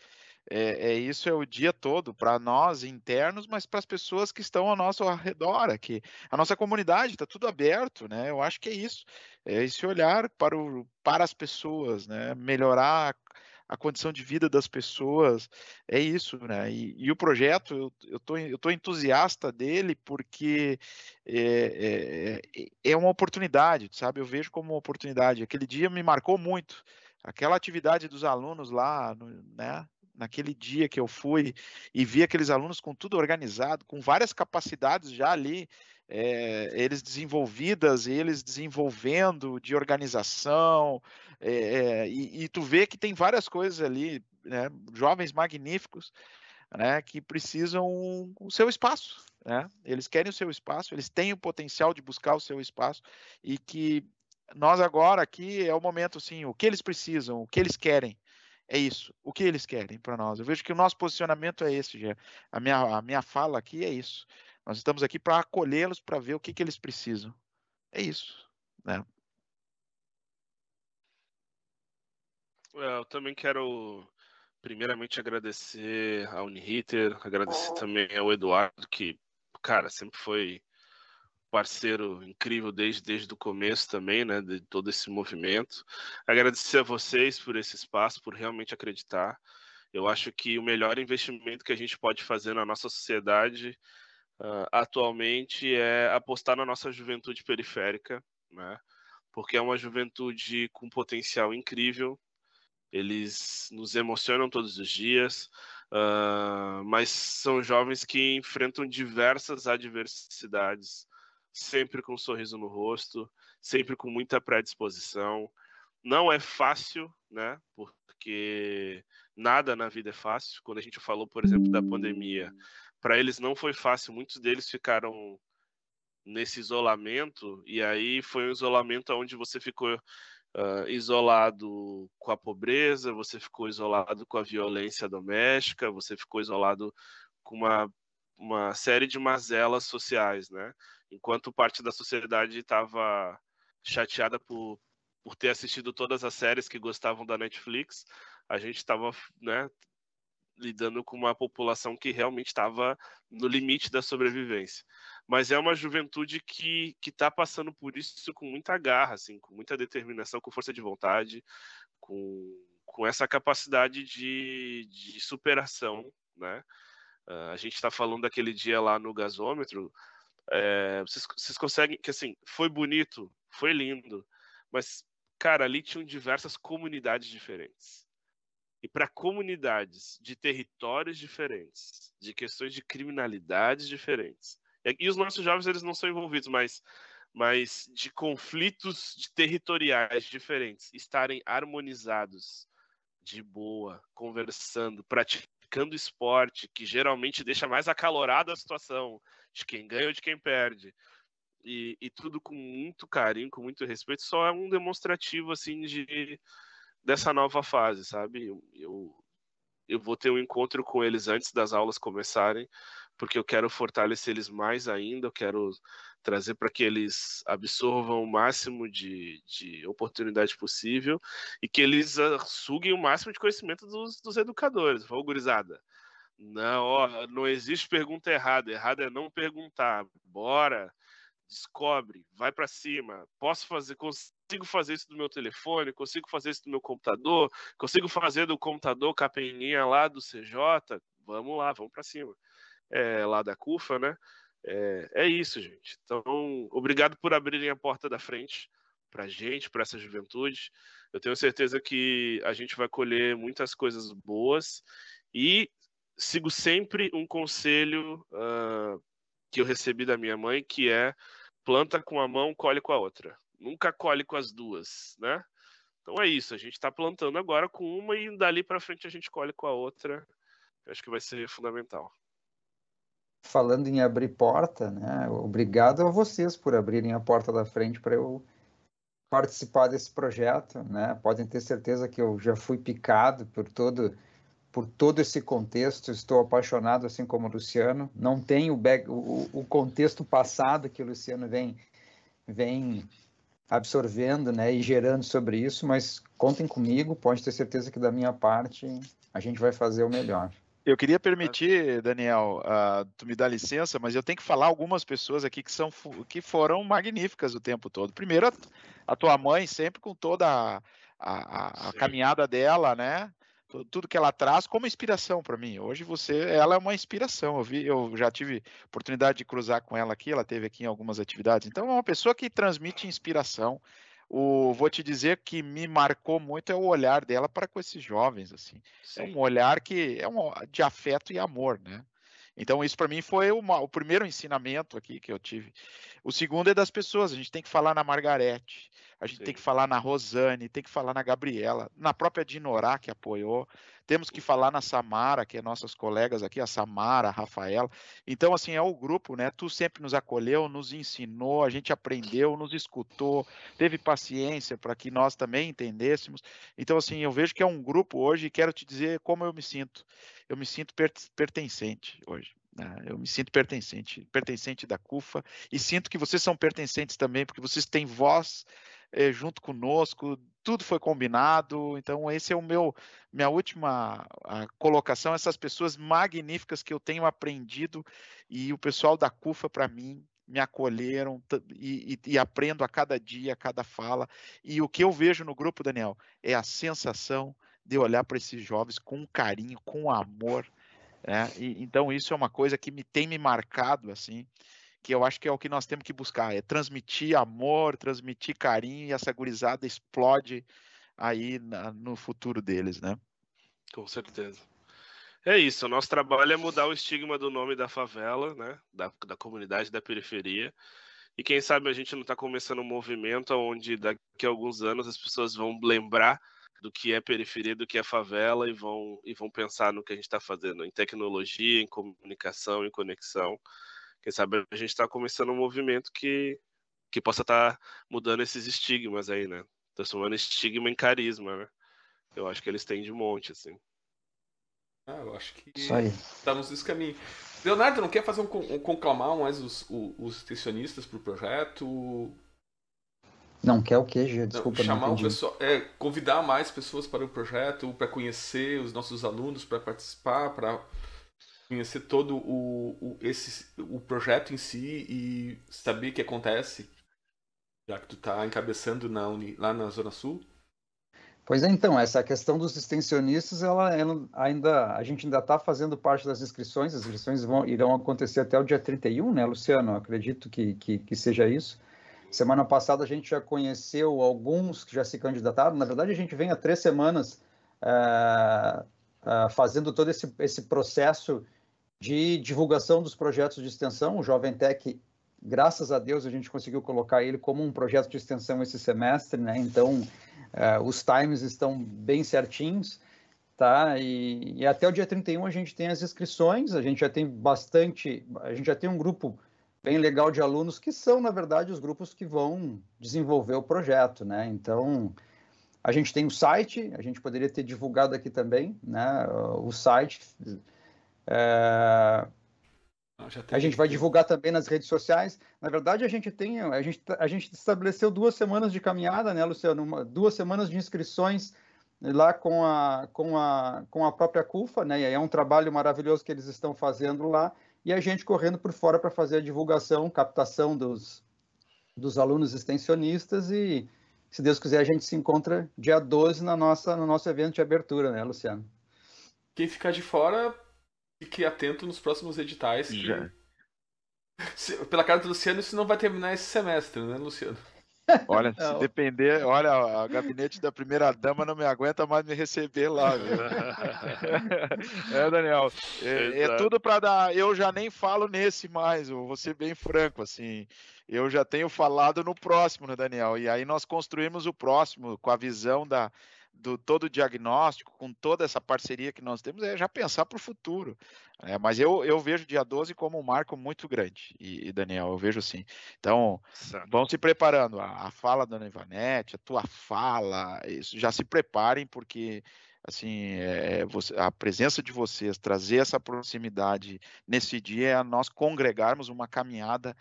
É, é, isso é o dia todo para nós internos, mas para as pessoas que estão ao nosso redor aqui. A nossa comunidade está tudo aberto, né? Eu acho que é isso. É esse olhar para, o, para as pessoas, né? Melhorar a condição de vida das pessoas, é isso, né? E, e o projeto, eu, eu, tô, eu tô entusiasta dele porque é, é, é uma oportunidade, sabe? Eu vejo como uma oportunidade. Aquele dia me marcou muito. Aquela atividade dos alunos lá, né? Naquele dia que eu fui e vi aqueles alunos com tudo organizado, com várias capacidades já ali, é, eles desenvolvidas, eles desenvolvendo de organização, é, e, e, tu vê que tem várias coisas ali, né, jovens magníficos, né, que precisam o seu espaço, né? Eles querem o seu espaço, eles têm o potencial de buscar o seu espaço e que nós agora aqui é o momento assim, o que eles precisam, o que eles querem, é isso. O que eles querem para nós? Eu vejo que o nosso posicionamento é esse, já. A minha, a minha fala aqui é isso. Nós estamos aqui para acolhê-los, para ver o que, que eles precisam. É isso. Né? Eu também quero, primeiramente, agradecer a Uniriter, agradecer também ao Eduardo, que, cara, sempre foi parceiro incrível desde, desde o começo também, né, de todo esse movimento. Agradecer a vocês por esse espaço, por realmente acreditar. Eu acho que o melhor investimento que a gente pode fazer na nossa sociedade uh, atualmente é apostar na nossa juventude periférica, né, porque é uma juventude com potencial incrível. Eles nos emocionam todos os dias, uh, mas são jovens que enfrentam diversas adversidades sempre com um sorriso no rosto, sempre com muita predisposição. Não é fácil, né? Porque nada na vida é fácil. Quando a gente falou, por exemplo, da pandemia, para eles não foi fácil. Muitos deles ficaram nesse isolamento e aí foi um isolamento onde você ficou uh, isolado com a pobreza, você ficou isolado com a violência doméstica, você ficou isolado com uma, uma série de mazelas sociais, né? Enquanto parte da sociedade estava chateada por, por ter assistido todas as séries que gostavam da Netflix, a gente estava né, lidando com uma população que realmente estava no limite da sobrevivência. Mas é uma juventude que está passando por isso com muita garra, assim, com muita determinação, com força de vontade, com, com essa capacidade de, de superação, né? Uh, a gente está falando daquele dia lá no gasômetro, é, vocês, vocês conseguem, que assim, foi bonito, foi lindo, mas, cara, ali tinham diversas comunidades diferentes. E para comunidades de territórios diferentes, de questões de criminalidades diferentes. E, e os nossos jovens, eles não são envolvidos, mas, mas de conflitos de territoriais diferentes, estarem harmonizados, de boa, conversando, praticando esporte, que geralmente deixa mais acalorada a situação, de quem ganha ou de quem perde. E, e, tudo com muito carinho, com muito respeito, só é um demonstrativo assim de dessa nova fase, sabe? Eu, eu vou ter um encontro com eles antes das aulas começarem, porque eu quero fortalecer eles mais ainda, eu quero trazer para que eles absorvam o máximo de, de oportunidade possível e que eles uh, suguem o máximo de conhecimento dos, dos educadores. Vou, gurizada. Não, ó, não existe pergunta errada. Errado é não perguntar. Bora, descobre, vai para cima. Posso fazer, consigo fazer isso do meu telefone, consigo fazer isso do meu computador, consigo fazer do computador capeninha lá do CJ. Vamos lá, vamos para cima. É, lá da CUFA, né? É, é isso, gente. Então, obrigado por abrirem a porta da frente para gente, para essa juventude. Eu tenho certeza que a gente vai colher muitas coisas boas e sigo sempre um conselho uh, que eu recebi da minha mãe, que é planta com a mão, colhe com a outra. Nunca colhe com as duas, né? Então é isso, a gente está plantando agora com uma e dali para frente a gente colhe com a outra. Eu acho que vai ser fundamental. Falando em abrir porta, né? Obrigado a vocês por abrirem a porta da frente para eu participar desse projeto, né? Podem ter certeza que eu já fui picado por todo por todo esse contexto. Estou apaixonado, assim como o Luciano. Não tenho o, back, o, o contexto passado que o Luciano vem vem absorvendo, né, e gerando sobre isso, mas contem comigo, pode ter certeza que da minha parte a gente vai fazer o melhor. Eu queria permitir, Daniel, uh, tu me dá licença, mas eu tenho que falar algumas pessoas aqui que são que foram magníficas o tempo todo. Primeiro, a, a tua mãe, sempre com toda a, a, a caminhada dela, né? Tudo que ela traz como inspiração para mim. Hoje você, ela é uma inspiração. Eu vi, eu já tive oportunidade de cruzar com ela aqui. Ela teve aqui em algumas atividades. Então é uma pessoa que transmite inspiração o, vou te dizer que me marcou muito é o olhar dela para com esses jovens, assim. Sim. É um olhar que é um, de afeto e amor, né? Então, isso para mim foi uma, o primeiro ensinamento aqui que eu tive. O segundo é das pessoas. A gente tem que falar na Margarete, a gente Sim. tem que falar na Rosane, tem que falar na Gabriela, na própria Dinorá, que apoiou. Temos que falar na Samara, que é nossas colegas aqui, a Samara, a Rafaela. Então, assim, é o grupo, né? Tu sempre nos acolheu, nos ensinou, a gente aprendeu, nos escutou, teve paciência para que nós também entendêssemos. Então, assim, eu vejo que é um grupo hoje e quero te dizer como eu me sinto eu me sinto pertencente hoje. Né? Eu me sinto pertencente, pertencente da CUFA e sinto que vocês são pertencentes também, porque vocês têm voz é, junto conosco, tudo foi combinado. Então, esse é o meu minha última colocação. Essas pessoas magníficas que eu tenho aprendido e o pessoal da CUFA para mim me acolheram e, e, e, aprendo a cada dia, a cada fala. E o que eu vejo no grupo, Daniel, é a sensação de olhar para esses jovens com carinho, com amor. Né? E, então isso é uma coisa que me tem me marcado assim, que eu acho que é o que nós temos que buscar, é transmitir amor, transmitir carinho e essa gurizada explode aí na, no futuro deles, né? Com certeza. É isso, o nosso trabalho é mudar o estigma do nome da favela, né? Da, da comunidade da periferia. E quem sabe a gente não está começando um movimento onde daqui a alguns anos as pessoas vão lembrar do que é periferia, do que é favela e vão, e vão pensar no que a gente está fazendo em tecnologia, em comunicação, em conexão. Quem sabe a gente está começando um movimento que, que possa estar tá mudando esses estigmas aí, né? Transformando estigma em carisma, né? Eu acho que eles têm de monte, assim. Ah, eu acho que estamos nesse caminho. Leonardo, não quer fazer um, um conclamar mais os, os, os extensionistas para o projeto? Não quer o quê, Gê? Desculpa, chamar não o pessoal, é, convidar mais pessoas para o projeto, para conhecer os nossos alunos, para participar, para conhecer todo o, o, esse, o projeto em si e saber o que acontece, já que tu está encabeçando na Uni, lá na Zona Sul. Pois é, então, essa questão dos extensionistas, ela, ela ainda, a gente ainda está fazendo parte das inscrições, as inscrições vão, irão acontecer até o dia 31, né, Luciano? acredito que, que, que seja isso. Semana passada a gente já conheceu alguns que já se candidataram. Na verdade, a gente vem há três semanas é, é, fazendo todo esse, esse processo de divulgação dos projetos de extensão. O Jovem Tech, graças a Deus, a gente conseguiu colocar ele como um projeto de extensão esse semestre, né? Então, é, os times estão bem certinhos, tá? E, e até o dia 31 a gente tem as inscrições, a gente já tem bastante, a gente já tem um grupo bem legal de alunos que são, na verdade, os grupos que vão desenvolver o projeto, né? Então, a gente tem o site, a gente poderia ter divulgado aqui também, né? O site. É... A gente vai divulgar também nas redes sociais. Na verdade, a gente tem, a gente, a gente estabeleceu duas semanas de caminhada, né, Luciano? Uma, duas semanas de inscrições lá com a, com a, com a própria CUFA, né? E é um trabalho maravilhoso que eles estão fazendo lá e a gente correndo por fora para fazer a divulgação, captação dos, dos alunos extensionistas e, se Deus quiser, a gente se encontra dia 12 na nossa, no nosso evento de abertura, né, Luciano? Quem ficar de fora, fique atento nos próximos editais. Que... Já. Pela cara do Luciano, isso não vai terminar esse semestre, né, Luciano? Olha, se depender, olha, a gabinete da primeira dama não me aguenta mais me receber lá, viu? é, Daniel, é, é tudo para dar. Eu já nem falo nesse mais, vou ser bem franco, assim. Eu já tenho falado no próximo, né, Daniel? E aí nós construímos o próximo com a visão da, do todo o diagnóstico, com toda essa parceria que nós temos, é já pensar para o futuro. É, mas eu, eu vejo dia 12 como um marco muito grande, e, e Daniel, eu vejo assim. Então, certo. vão se preparando. A, a fala da Ivanete, a tua fala, isso, já se preparem, porque assim, é, você, a presença de vocês, trazer essa proximidade nesse dia é nós congregarmos uma caminhada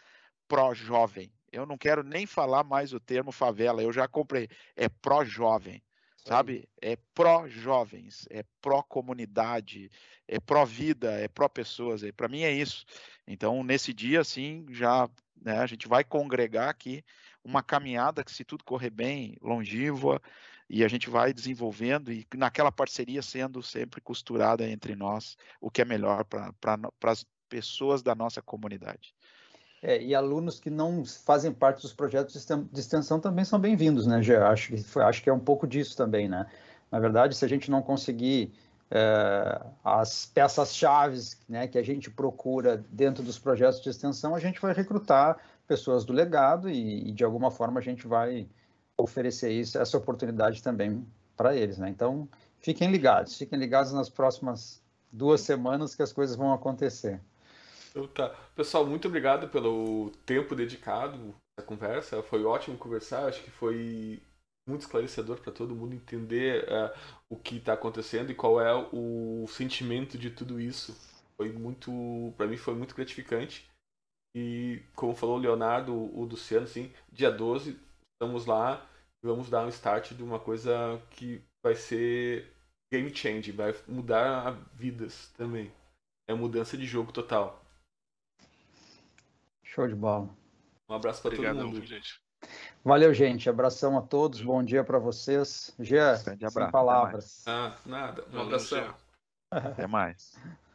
pró-jovem. Eu não quero nem falar mais o termo favela, eu já comprei. É pró-jovem, sabe? É pró-jovens, é pró-comunidade, é pró-vida, é pró-pessoas. É, Para mim é isso. Então, nesse dia, assim, já né, a gente vai congregar aqui uma caminhada que, se tudo correr bem, longínqua, e a gente vai desenvolvendo e naquela parceria sendo sempre costurada entre nós o que é melhor para as pessoas da nossa comunidade. É, e alunos que não fazem parte dos projetos de extensão também são bem-vindos, né, Gê? Acho que, acho que é um pouco disso também, né? Na verdade, se a gente não conseguir é, as peças-chave né, que a gente procura dentro dos projetos de extensão, a gente vai recrutar pessoas do legado e, e de alguma forma, a gente vai oferecer isso, essa oportunidade também para eles, né? Então, fiquem ligados, fiquem ligados nas próximas duas semanas que as coisas vão acontecer. Então, tá. Pessoal, muito obrigado pelo tempo dedicado à conversa. Foi ótimo conversar, acho que foi muito esclarecedor para todo mundo entender uh, o que está acontecendo e qual é o sentimento de tudo isso. Foi muito, para mim foi muito gratificante. E como falou o Leonardo, o Luciano, assim, dia 12 estamos lá e vamos dar um start de uma coisa que vai ser game change, vai mudar vidas também. É mudança de jogo total. Show de bola. Um abraço para todo mundo. Gente. Valeu, gente. Abração a todos. Bom dia para vocês. Jean, sem palavras. Ah, nada. Um abração. Até mais.